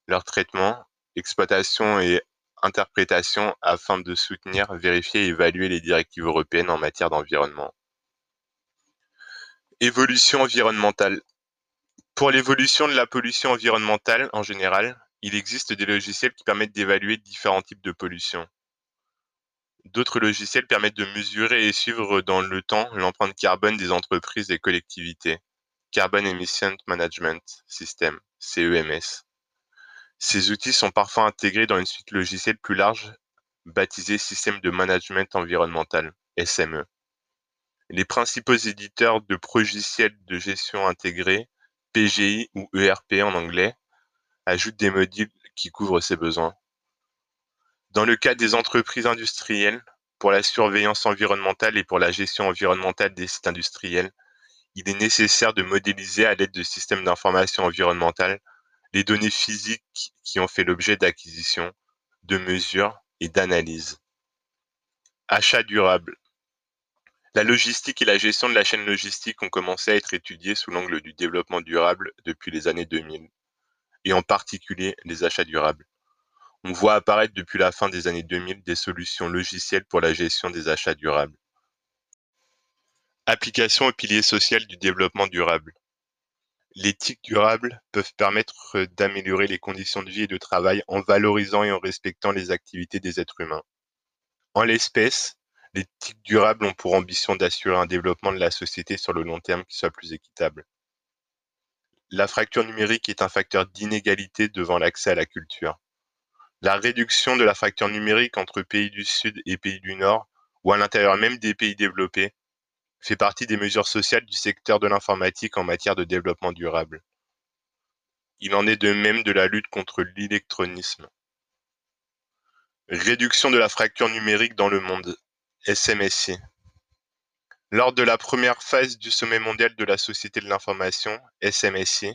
leur traitement, exploitation et interprétation afin de soutenir, vérifier et évaluer les directives européennes en matière d'environnement. Évolution environnementale. Pour l'évolution de la pollution environnementale en général, il existe des logiciels qui permettent d'évaluer différents types de pollution. D'autres logiciels permettent de mesurer et suivre dans le temps l'empreinte carbone des entreprises et collectivités. Carbon Emission Management System, CEMS. Ces outils sont parfois intégrés dans une suite logicielle plus large baptisée Système de Management Environnemental, SME. Les principaux éditeurs de logiciels de gestion intégrés PGI ou ERP en anglais, ajoute des modules qui couvrent ces besoins. Dans le cas des entreprises industrielles, pour la surveillance environnementale et pour la gestion environnementale des sites industriels, il est nécessaire de modéliser à l'aide de systèmes d'information environnementale les données physiques qui ont fait l'objet d'acquisition, de mesures et d'analyse. Achat durable. La logistique et la gestion de la chaîne logistique ont commencé à être étudiées sous l'angle du développement durable depuis les années 2000, et en particulier les achats durables. On voit apparaître depuis la fin des années 2000 des solutions logicielles pour la gestion des achats durables. Application au pilier social du développement durable. Les tics durables peuvent permettre d'améliorer les conditions de vie et de travail en valorisant et en respectant les activités des êtres humains. En l'espèce, les tics durables ont pour ambition d'assurer un développement de la société sur le long terme qui soit plus équitable. La fracture numérique est un facteur d'inégalité devant l'accès à la culture. La réduction de la fracture numérique entre pays du Sud et pays du Nord, ou à l'intérieur même des pays développés, fait partie des mesures sociales du secteur de l'informatique en matière de développement durable. Il en est de même de la lutte contre l'électronisme. Réduction de la fracture numérique dans le monde, SMSI. Lors de la première phase du sommet mondial de la Société de l'information, SMSI,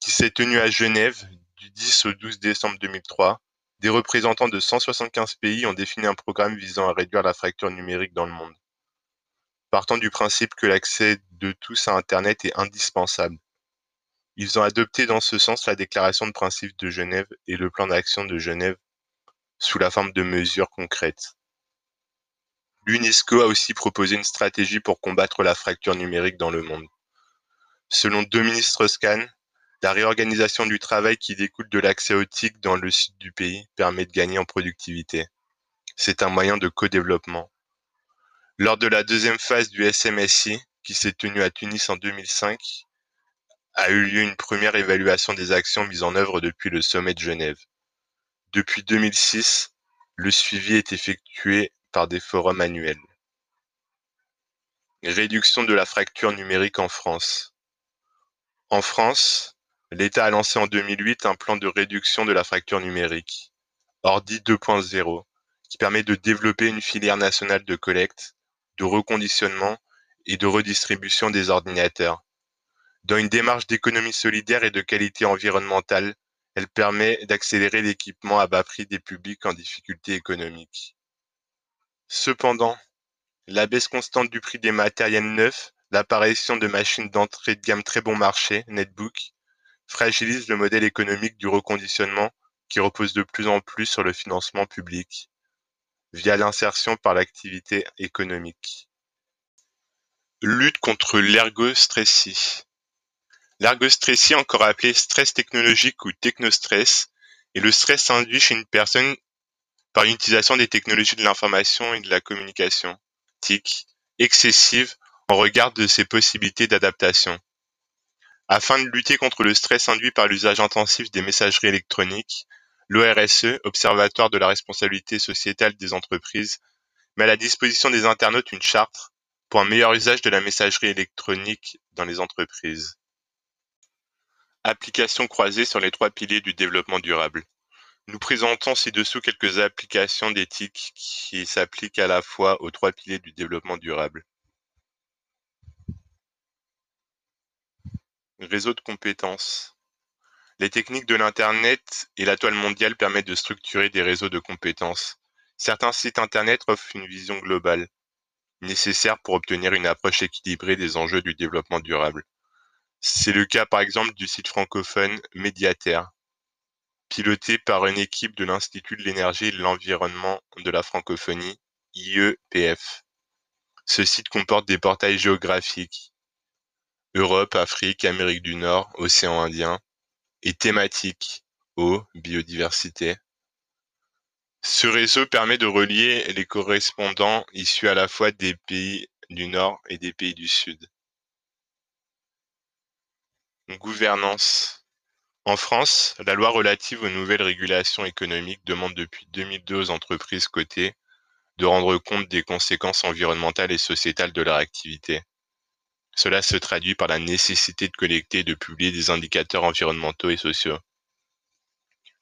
qui s'est tenu à Genève du 10 au 12 décembre 2003, des représentants de 175 pays ont défini un programme visant à réduire la fracture numérique dans le monde partant du principe que l'accès de tous à Internet est indispensable. Ils ont adopté dans ce sens la déclaration de principe de Genève et le plan d'action de Genève sous la forme de mesures concrètes. L'UNESCO a aussi proposé une stratégie pour combattre la fracture numérique dans le monde. Selon Dominique Strauss-Kahn, la réorganisation du travail qui découle de l'accès au TIC dans le sud du pays permet de gagner en productivité. C'est un moyen de co-développement. Lors de la deuxième phase du SMSI, qui s'est tenue à Tunis en 2005, a eu lieu une première évaluation des actions mises en œuvre depuis le sommet de Genève. Depuis 2006, le suivi est effectué par des forums annuels. Réduction de la fracture numérique en France. En France, l'État a lancé en 2008 un plan de réduction de la fracture numérique, Ordi 2.0, qui permet de développer une filière nationale de collecte de reconditionnement et de redistribution des ordinateurs. Dans une démarche d'économie solidaire et de qualité environnementale, elle permet d'accélérer l'équipement à bas prix des publics en difficulté économique. Cependant, la baisse constante du prix des matériels neufs, l'apparition de machines d'entrée de gamme très bon marché, netbook, fragilise le modèle économique du reconditionnement qui repose de plus en plus sur le financement public via l'insertion par l'activité économique. Lutte contre l'ergostressie. L'ergostressie, encore appelé stress technologique ou technostress, est le stress induit chez une personne par l'utilisation des technologies de l'information et de la communication, TIC, excessive en regard de ses possibilités d'adaptation. Afin de lutter contre le stress induit par l'usage intensif des messageries électroniques, L'ORSE, Observatoire de la responsabilité sociétale des entreprises, met à la disposition des internautes une charte pour un meilleur usage de la messagerie électronique dans les entreprises. Applications croisées sur les trois piliers du développement durable. Nous présentons ci-dessous quelques applications d'éthique qui s'appliquent à la fois aux trois piliers du développement durable. Réseau de compétences. Les techniques de l'Internet et la toile mondiale permettent de structurer des réseaux de compétences. Certains sites Internet offrent une vision globale, nécessaire pour obtenir une approche équilibrée des enjeux du développement durable. C'est le cas par exemple du site francophone Médiater, piloté par une équipe de l'Institut de l'énergie et de l'environnement de la francophonie, IEPF. Ce site comporte des portails géographiques Europe, Afrique, Amérique du Nord, Océan Indien, et thématique eau, biodiversité. Ce réseau permet de relier les correspondants issus à la fois des pays du Nord et des pays du Sud. Gouvernance. En France, la loi relative aux nouvelles régulations économiques demande depuis 2002 aux entreprises cotées de rendre compte des conséquences environnementales et sociétales de leur activité. Cela se traduit par la nécessité de collecter et de publier des indicateurs environnementaux et sociaux.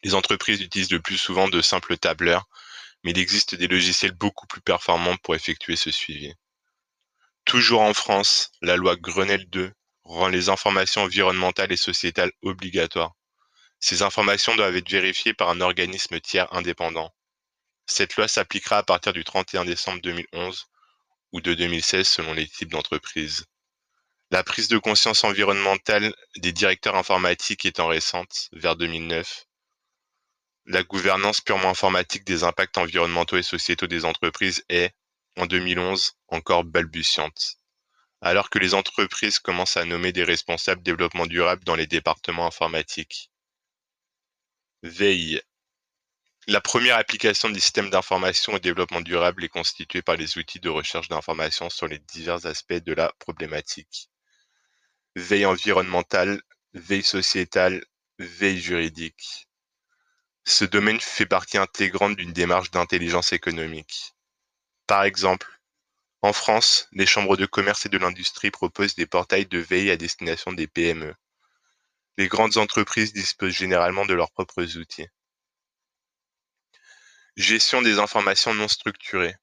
Les entreprises utilisent le plus souvent de simples tableurs, mais il existe des logiciels beaucoup plus performants pour effectuer ce suivi. Toujours en France, la loi Grenelle II rend les informations environnementales et sociétales obligatoires. Ces informations doivent être vérifiées par un organisme tiers indépendant. Cette loi s'appliquera à partir du 31 décembre 2011 ou de 2016 selon les types d'entreprises. La prise de conscience environnementale des directeurs informatiques étant récente, vers 2009, la gouvernance purement informatique des impacts environnementaux et sociétaux des entreprises est, en 2011, encore balbutiante. Alors que les entreprises commencent à nommer des responsables développement durable dans les départements informatiques. Veille. La première application des systèmes d'information au développement durable est constituée par les outils de recherche d'information sur les divers aspects de la problématique. Veille environnementale, veille sociétale, veille juridique. Ce domaine fait partie intégrante d'une démarche d'intelligence économique. Par exemple, en France, les chambres de commerce et de l'industrie proposent des portails de veille à destination des PME. Les grandes entreprises disposent généralement de leurs propres outils. Gestion des informations non structurées.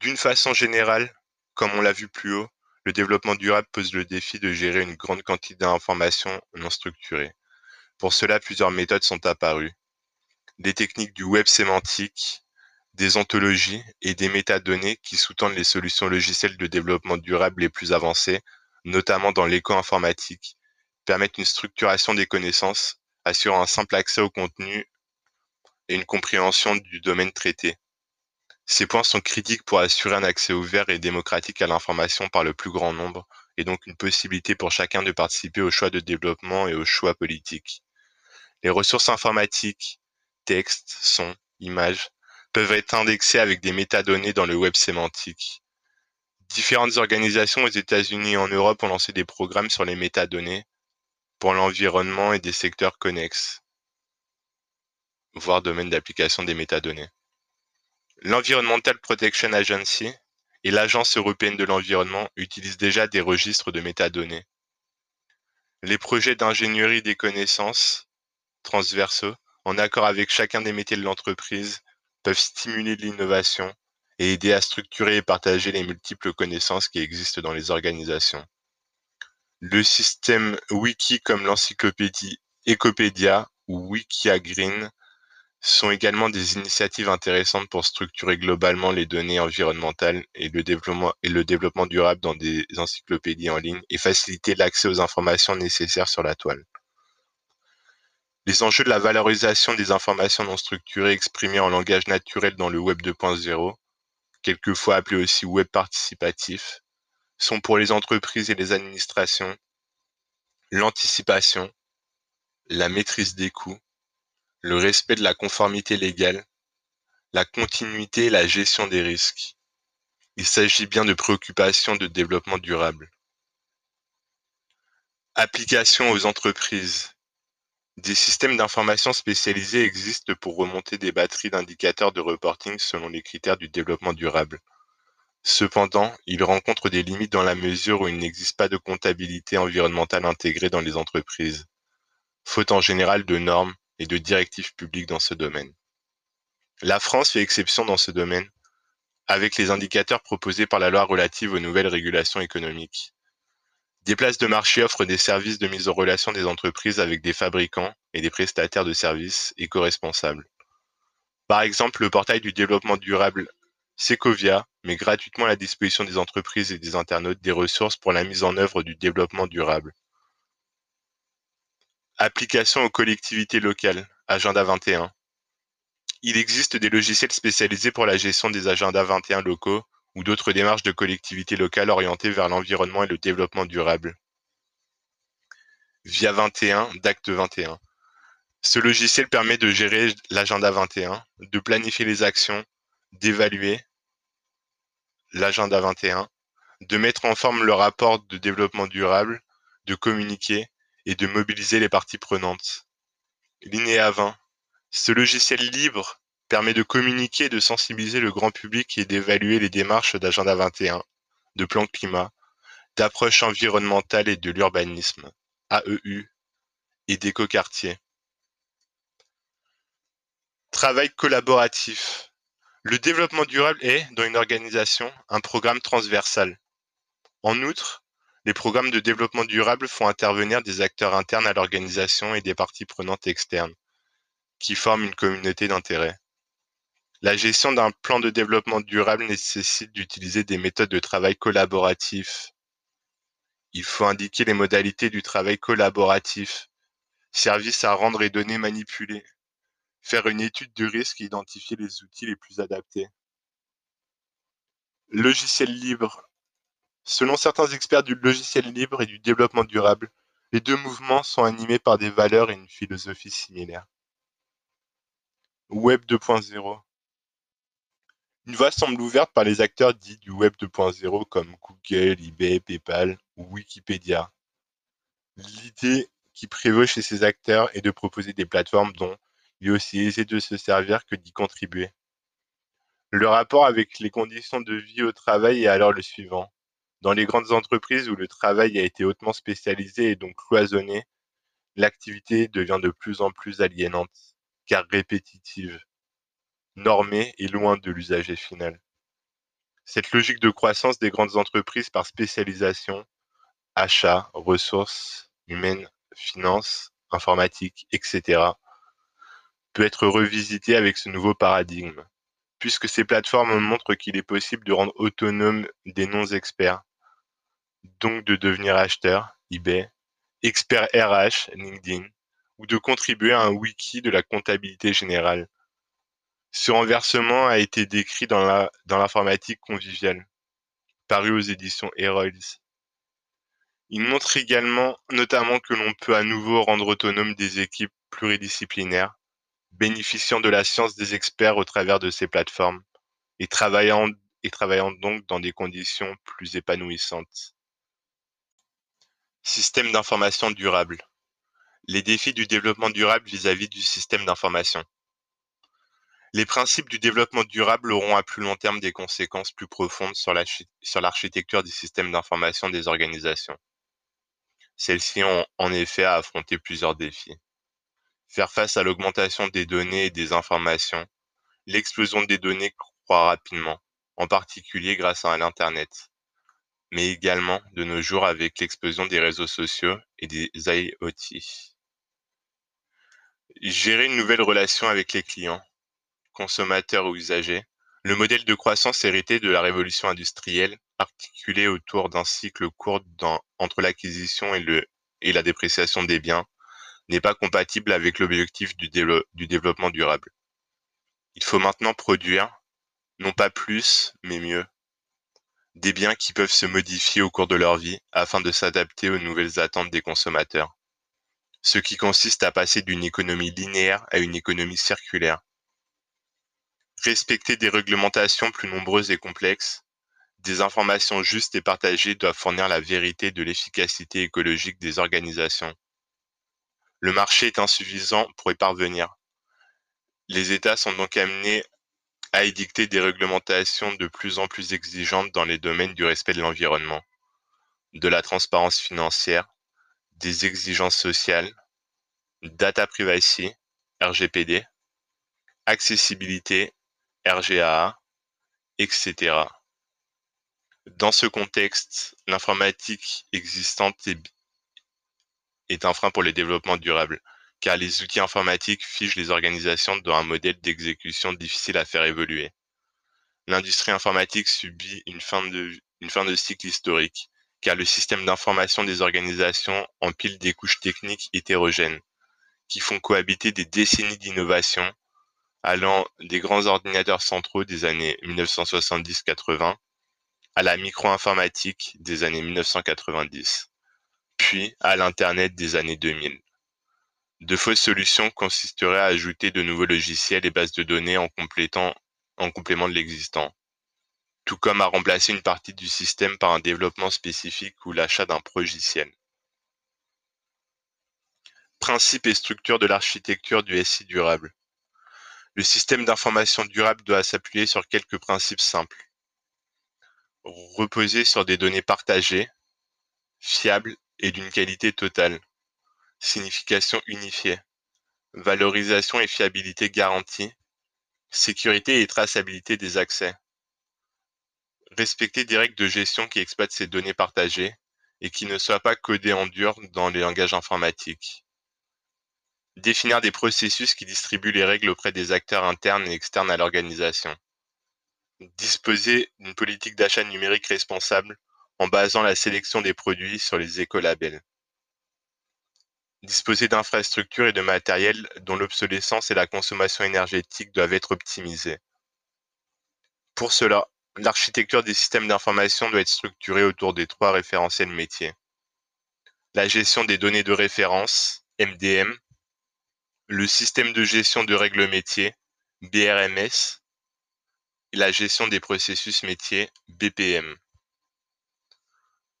D'une façon générale, comme on l'a vu plus haut, le développement durable pose le défi de gérer une grande quantité d'informations non structurées. Pour cela, plusieurs méthodes sont apparues. Des techniques du web sémantique, des ontologies et des métadonnées qui sous-tendent les solutions logicielles de développement durable les plus avancées, notamment dans l'éco-informatique, permettent une structuration des connaissances, assurant un simple accès au contenu et une compréhension du domaine traité. Ces points sont critiques pour assurer un accès ouvert et démocratique à l'information par le plus grand nombre, et donc une possibilité pour chacun de participer aux choix de développement et aux choix politiques. Les ressources informatiques, textes, sons, images, peuvent être indexées avec des métadonnées dans le web sémantique. Différentes organisations aux États-Unis et en Europe ont lancé des programmes sur les métadonnées, pour l'environnement et des secteurs connexes, voire domaine d'application des métadonnées. L'Environmental Protection Agency et l'Agence européenne de l'environnement utilisent déjà des registres de métadonnées. Les projets d'ingénierie des connaissances transversaux, en accord avec chacun des métiers de l'entreprise, peuvent stimuler l'innovation et aider à structurer et partager les multiples connaissances qui existent dans les organisations. Le système wiki comme l'encyclopédie Ecopedia ou Wikiagreen sont également des initiatives intéressantes pour structurer globalement les données environnementales et le développement durable dans des encyclopédies en ligne et faciliter l'accès aux informations nécessaires sur la toile. Les enjeux de la valorisation des informations non structurées exprimées en langage naturel dans le Web 2.0, quelquefois appelé aussi Web participatif, sont pour les entreprises et les administrations l'anticipation, la maîtrise des coûts, le respect de la conformité légale, la continuité et la gestion des risques. Il s'agit bien de préoccupations de développement durable. Application aux entreprises. Des systèmes d'information spécialisés existent pour remonter des batteries d'indicateurs de reporting selon les critères du développement durable. Cependant, il rencontre des limites dans la mesure où il n'existe pas de comptabilité environnementale intégrée dans les entreprises, faute en général de normes et de directives publiques dans ce domaine. La France fait exception dans ce domaine, avec les indicateurs proposés par la loi relative aux nouvelles régulations économiques. Des places de marché offrent des services de mise en relation des entreprises avec des fabricants et des prestataires de services éco-responsables. Par exemple, le portail du développement durable Secovia met gratuitement à la disposition des entreprises et des internautes des ressources pour la mise en œuvre du développement durable. Application aux collectivités locales, Agenda 21. Il existe des logiciels spécialisés pour la gestion des agendas 21 locaux ou d'autres démarches de collectivités locales orientées vers l'environnement et le développement durable. Via 21 d'Acte 21. Ce logiciel permet de gérer l'agenda 21, de planifier les actions, d'évaluer l'agenda 21, de mettre en forme le rapport de développement durable, de communiquer et de mobiliser les parties prenantes. Linéa 20. Ce logiciel libre permet de communiquer et de sensibiliser le grand public et d'évaluer les démarches d'agenda 21, de plan climat, d'approche environnementale et de l'urbanisme, AEU, et d'écoquartier. Travail collaboratif. Le développement durable est, dans une organisation, un programme transversal. En outre, Les programmes de développement durable font intervenir des acteurs internes à l'organisation et des parties prenantes externes, qui forment une communauté d'intérêt. La gestion d'un plan de développement durable nécessite d'utiliser des méthodes de travail collaboratif. Il faut indiquer les modalités du travail collaboratif, service à rendre et données manipulées, faire une étude de risque et identifier les outils les plus adaptés. Logiciel libre. Selon certains experts du logiciel libre et du développement durable, les deux mouvements sont animés par des valeurs et une philosophie similaire. Web 2.0. Une voie semble ouverte par les acteurs dits du Web 2.0 comme Google, eBay, PayPal ou Wikipédia. L'idée qui prévaut chez ces acteurs est de proposer des plateformes dont il est aussi aisé de se servir que d'y contribuer. Le rapport avec les conditions de vie au travail est alors le suivant. Dans les grandes entreprises où le travail a été hautement spécialisé et donc cloisonné, l'activité devient de plus en plus aliénante, car répétitive normé et loin de l'usager final. Cette logique de croissance des grandes entreprises par spécialisation, achat, ressources humaines, finances, informatique, etc., peut être revisitée avec ce nouveau paradigme, puisque ces plateformes montrent qu'il est possible de rendre autonomes des non-experts, donc de devenir acheteur, eBay, expert RH, LinkedIn, ou de contribuer à un wiki de la comptabilité générale, ce renversement a été décrit dans l'informatique conviviale, paru aux éditions Heroids. Il montre également notamment que l'on peut à nouveau rendre autonomes des équipes pluridisciplinaires, bénéficiant de la science des experts au travers de ces plateformes et travaillant, et travaillant donc dans des conditions plus épanouissantes. Système d'information durable. Les défis du développement durable vis-à-vis -vis du système d'information. Les principes du développement durable auront à plus long terme des conséquences plus profondes sur l'architecture des systèmes d'information des organisations. Celles-ci ont en effet à affronter plusieurs défis. Faire face à l'augmentation des données et des informations, l'explosion des données croît rapidement, en particulier grâce à l'Internet, mais également de nos jours avec l'explosion des réseaux sociaux et des IoT. Gérer une nouvelle relation avec les clients, consommateurs ou usagers, le modèle de croissance hérité de la révolution industrielle, articulé autour d'un cycle court entre l'acquisition et, la dépréciation des biens, n'est pas compatible avec l'objectif du, développement durable. Il faut maintenant produire, non pas plus, mais mieux, des biens qui peuvent se modifier au cours de leur vie afin de s'adapter aux nouvelles attentes des consommateurs. Ce qui consiste à passer d'une économie linéaire à une économie circulaire, Respecter des réglementations plus nombreuses et complexes, des informations justes et partagées doivent fournir la vérité de l'efficacité écologique des organisations. Le marché est insuffisant pour y parvenir. Les États sont donc amenés à édicter des réglementations de plus en plus exigeantes dans les domaines du respect de l'environnement, de la transparence financière, des exigences sociales, data privacy, RGPD, accessibilité RGA, etc. Dans ce contexte, l'informatique existante est, un frein pour le développement durable, car les outils informatiques figent les organisations dans un modèle d'exécution difficile à faire évoluer. L'industrie informatique subit une fin, de, une fin de cycle historique, car le système d'information des organisations empile des couches techniques hétérogènes, qui font cohabiter des décennies d'innovation allant des grands ordinateurs centraux des années 1970-80 à la micro-informatique des années 1990, puis à l'Internet des années 2000. De fausses solutions consisteraient à ajouter de nouveaux logiciels et bases de données en, complément de l'existant, tout comme à remplacer une partie du système par un développement spécifique ou l'achat d'un progiciel. Principes et structures de l'architecture du SI durable. Le système d'information durable doit s'appuyer sur quelques principes simples. Reposer sur des données partagées, fiables et d'une qualité totale. Signification unifiée. Valorisation et fiabilité garantie. Sécurité et traçabilité des accès. Respecter des règles de gestion qui exploitent ces données partagées et qui ne soit pas codé en dur dans les langages informatiques. Définir des processus qui distribuent les règles auprès des acteurs internes et externes à l'organisation. Disposer d'une politique d'achat numérique responsable en basant la sélection des produits sur les écolabels. Disposer d'infrastructures et de matériel dont l'obsolescence et la consommation énergétique doivent être optimisées. Pour cela, l'architecture des systèmes d'information doit être structurée autour des trois référentiels métiers. La gestion des données de référence, MDM, le système de gestion de règles métiers, BRMS, et la gestion des processus métiers, BPM.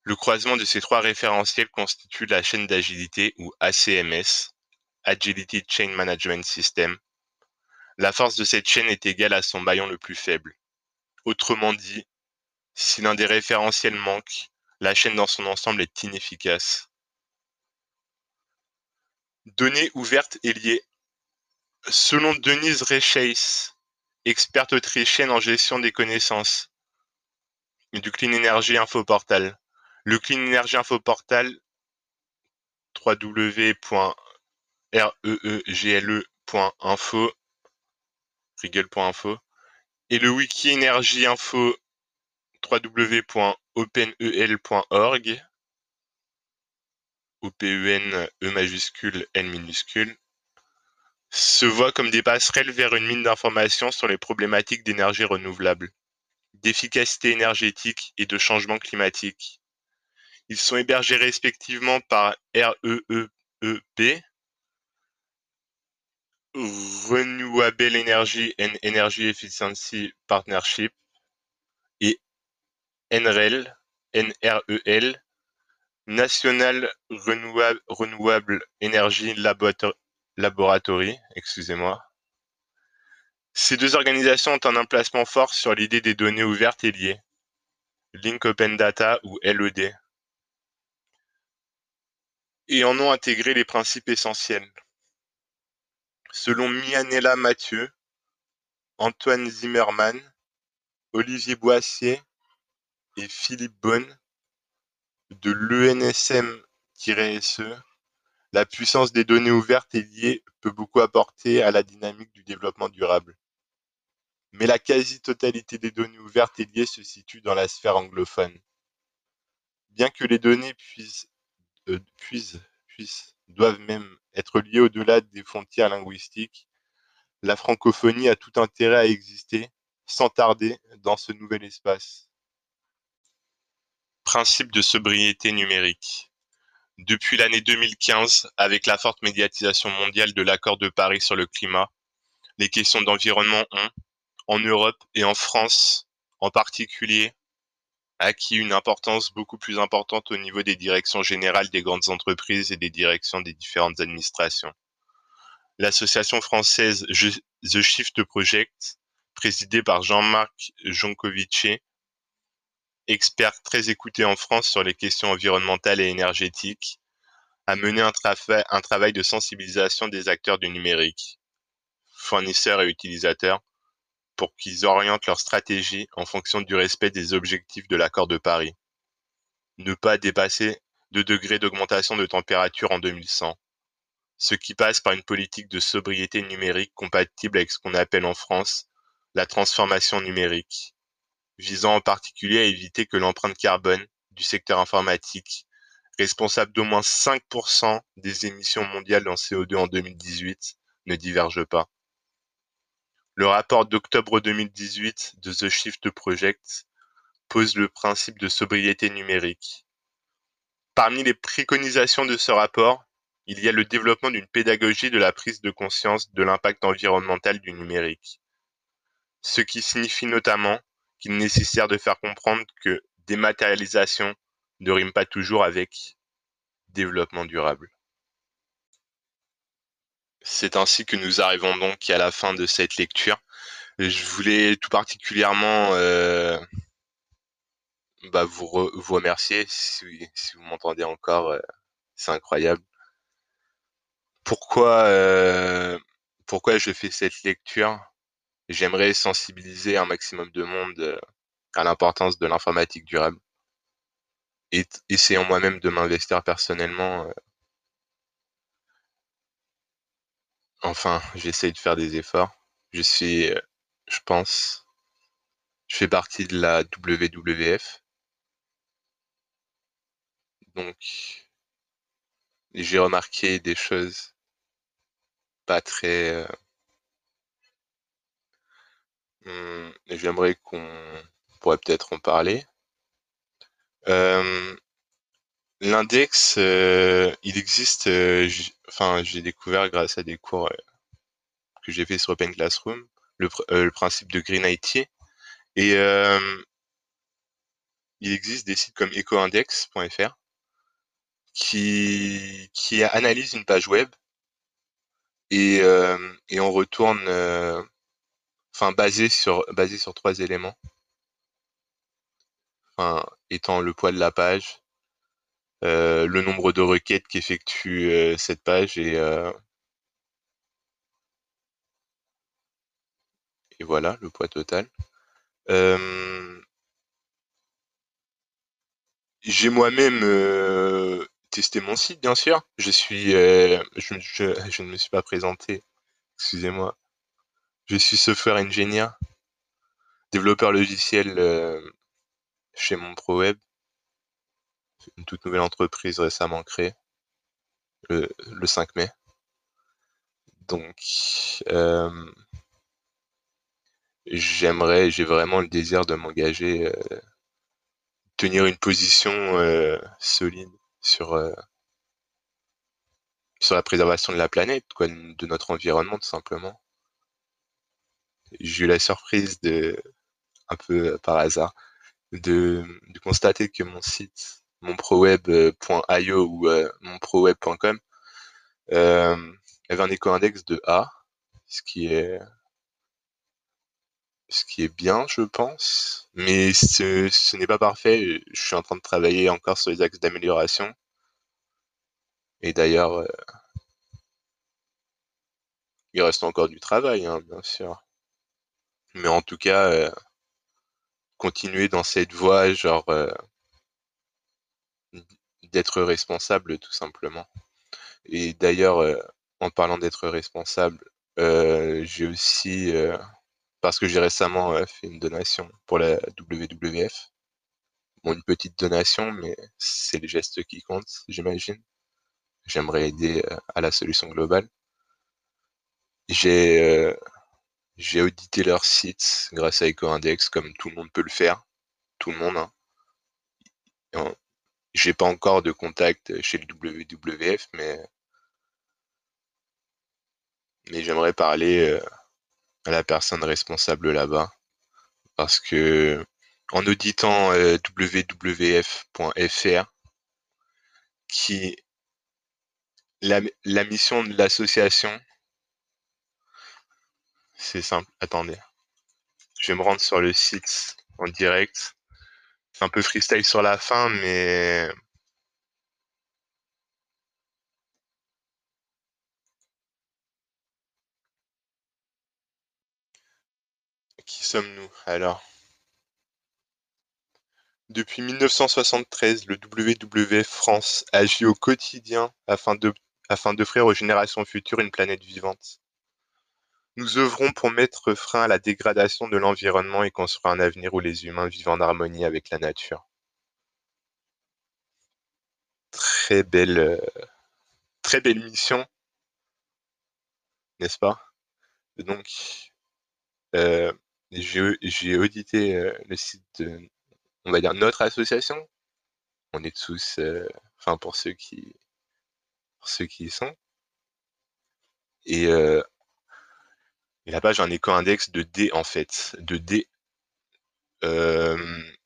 Le croisement de ces trois référentiels constitue la chaîne d'agilité ou ACMS, Agility Chain Management System. La force de cette chaîne est égale à son maillon le plus faible. Autrement dit, si l'un des référentiels manque, la chaîne dans son ensemble est inefficace. Données ouvertes et liées. Selon Denise Rechace, experte autrichienne en gestion des connaissances, du Clean Energy Info Portal, le Clean Energy Info Portal www.reegle.info et le wiki Energy Info www.openel.org OPEN E majuscule N minuscule se voient comme des passerelles vers une mine d'informations sur les problématiques d'énergie renouvelable, d'efficacité énergétique et de changement climatique. Ils sont hébergés respectivement par REEEP, Renewable Energy and Energy Efficiency Partnership, et NREL, NREL, National Renewable, Energy Laboratory, excusez-moi. Ces deux organisations ont un emplacement fort sur l'idée des données ouvertes et liées, Link Open Data ou LED et en ont intégré les principes essentiels. Selon Mianella Mathieu, Antoine Zimmermann, Olivier Boissier et Philippe Bonne de l'ENSM-SE, la puissance des données ouvertes et liées peut beaucoup apporter à la dynamique du développement durable. Mais la quasi-totalité des données ouvertes et liées se situe dans la sphère anglophone. Bien que les données puissent euh, puissent, doivent même être liés au-delà des frontières linguistiques, la francophonie a tout intérêt à exister sans tarder dans ce nouvel espace. Principe de sobriété numérique. Depuis l'année 2015, avec la forte médiatisation mondiale de l'accord de Paris sur le climat, les questions d'environnement ont, en Europe et en France en particulier, acquis une importance beaucoup plus importante au niveau des directions générales des grandes entreprises et des directions des différentes administrations. L'association française The Shift Project, présidée par Jean-Marc Joncovici, expert très écouté en France sur les questions environnementales et énergétiques, a mené un, travail de sensibilisation des acteurs du numérique, fournisseurs et utilisateurs, pour qu'ils orientent leur stratégie en fonction du respect des objectifs de l'accord de Paris. Ne pas dépasser 2 degrés d'augmentation de température en 2100, ce qui passe par une politique de sobriété numérique compatible avec ce qu'on appelle en France la transformation numérique, visant en particulier à éviter que l'empreinte carbone du secteur informatique, responsable d'au moins 5% des émissions mondiales en CO2 en 2018, ne diverge pas. Le rapport d'octobre 2018 de The Shift Project pose le principe de sobriété numérique. Parmi les préconisations de ce rapport, il y a le développement d'une pédagogie de la prise de conscience de l'impact environnemental du numérique. Ce qui signifie notamment est nécessaire de faire comprendre que dématérialisation ne rime pas toujours avec développement durable. C'est ainsi que nous arrivons donc à la fin de cette lecture. Je voulais tout particulièrement euh, bah, vous, remercier si, vous m'entendez encore. Euh, c'est incroyable. Pourquoi, euh, pourquoi je fais cette lecture? J'aimerais sensibiliser un maximum de monde à l'importance de l'informatique durable. et essayant moi-même de m'investir personnellement. enfin, j'essaye de faire des efforts. Je suis, je pense, je fais partie de la WWF. Donc, j'ai remarqué des choses pas très. Mmh, j'aimerais qu'on pourrait peut-être en parler. L'index, il existe. enfin, j'ai découvert grâce à des cours que j'ai fait sur Open Classroom le, le principe de Green IT. Et il existe des sites comme ecoindex.fr qui, qui analyse une page web et, et on retourne, enfin basé sur trois éléments, enfin étant le poids de la page, le nombre de requêtes qu'effectue cette page et et voilà le poids total. j'ai moi-même testé mon site, bien sûr. Je, ne me suis pas présenté. Excusez-moi. Je suis software engineer, développeur logiciel chez mon pro web, une toute nouvelle entreprise récemment créée le, 5 mai. Donc, j'aimerais, j'ai vraiment le désir de m'engager, tenir une position solide sur sur la préservation de la planète, quoi, de notre environnement tout simplement. J'ai eu la surprise de, un peu par hasard, de, constater que mon site, monproweb.io ou monproweb.com, euh, avait un éco-index de A, ce qui est ce qui est bien, je pense, mais ce, n'est pas parfait. Je suis en train de travailler encore sur les axes d'amélioration. Et d'ailleurs, euh, il reste encore du travail, hein, bien sûr. Mais en tout cas, euh, continuer dans cette voie, genre euh, d'être responsable tout simplement. Et d'ailleurs, en parlant d'être responsable, j'ai aussi parce que j'ai récemment fait une donation pour la WWF. Bon, une petite donation, mais c'est les gestes qui comptent, j'imagine. J'aimerais aider à la solution globale. J'ai j'ai audité leur site grâce à EcoIndex, comme tout le monde peut le faire. Tout le monde. Hein. J'ai pas encore de contact chez le WWF, mais mais j'aimerais parler à la personne responsable là-bas. Parce que en auditant euh, wwf.fr, qui la, la mission de l'association, c'est simple. Attendez, je vais me rendre sur le site en direct. C'est un peu freestyle sur la fin, mais Qui sommes-nous alors? Depuis 1973, le WWF France agit au quotidien afin d'offrir aux générations futures une planète vivante. Nous œuvrons pour mettre frein à la dégradation de l'environnement et construire un avenir où les humains vivent en harmonie avec la nature. Très belle, euh, très belle mission, n'est-ce pas? Donc, euh, j'ai audité le site de, on va dire, notre association. On est tous, enfin, pour ceux qui, ceux qui y sont. Et, et la page a un éco-index de D, en fait, de D.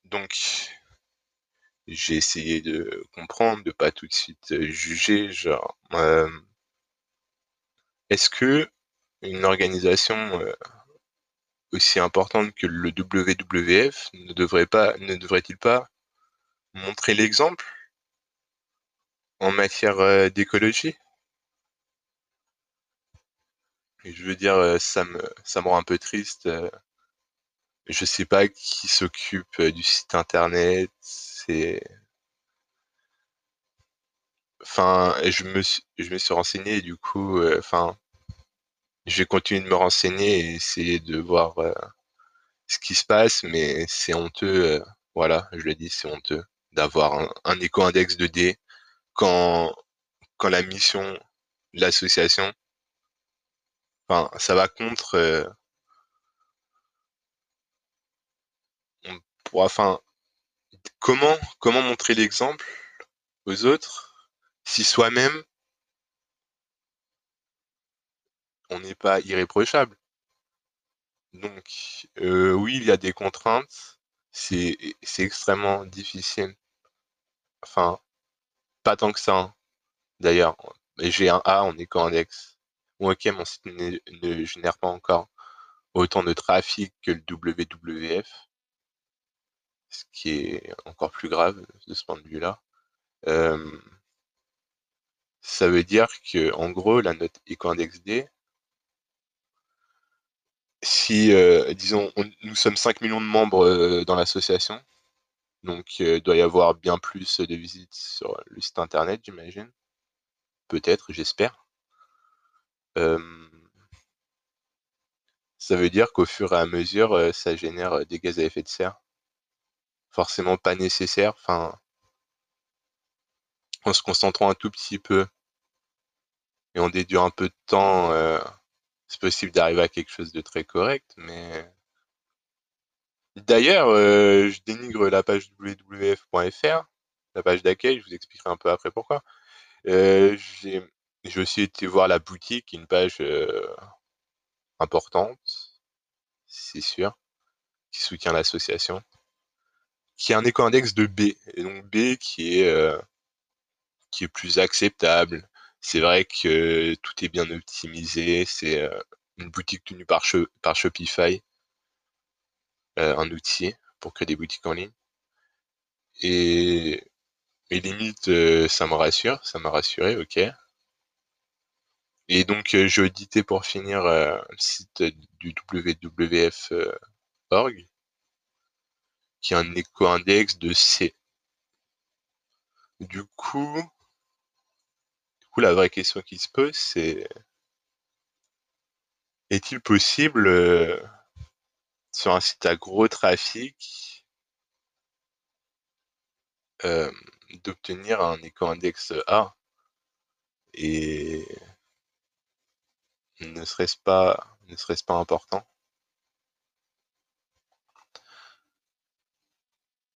donc, j'ai essayé de comprendre, de pas tout de suite juger, genre, est-ce que une organisation aussi importante que le WWF ne devrait pas, ne devrait-il pas montrer l'exemple en matière euh, Je veux dire, euh, ça me, rend un peu triste. Euh. Je sais pas qui s'occupe du site internet. C'est, enfin, je me je me suis renseigné et du coup, je vais continuer de me renseigner et essayer de voir, ce qui se passe, mais c'est honteux, voilà, je le dis, c'est honteux d'avoir un un éco-index de D quand quand la mission de l'association enfin, ça va contre, on enfin, comment comment montrer l'exemple aux autres si soi-même on n'est pas irréprochable? Donc, heu, oui, il y a des contraintes, c'est extrêmement difficile. Enfin, pas tant que ça, hein, d'ailleurs, j'ai un A en éco-index. OK, mon site ne génère pas encore autant de trafic que le WWF. Ce qui est encore plus grave de ce point de vue-là. Ça veut dire qu'en gros, la note éco-index D si, heu, disons, on nous sommes 5 millions de membres, dans l'association, donc il doit y avoir bien plus de visites sur le site internet, j'imagine. Peut-être, j'espère. Ça veut dire qu'au fur et à mesure, ça génère des gaz à effet de serre. Forcément pas nécessaires, enfin en se concentrant un tout petit peu et en déduire un peu de temps, c'est possible d'arriver à quelque chose de très correct, mais d'ailleurs, je dénigre la page wwf.fr, la page d'accueil, je vous expliquerai un peu après pourquoi. J'ai aussi été voir la boutique, une page, importante, c'est sûr, qui soutient l'association qui a un éco-index de B et donc B qui est, qui est plus acceptable. C'est vrai que tout est bien optimisé, c'est, une boutique tenue par par Shopify un outil pour créer des boutiques en ligne et limite, ça me rassure, ça m'a rassuré, OK et donc j'ai audité pour finir, le site du WWF, org qui a un éco-index de C. Du coup du coup, la vraie question qui se pose, c'est est-il possible, sur un site à gros trafic d'obtenir un éco-index A? Et ne serait-ce pas ne serait-ce pas important?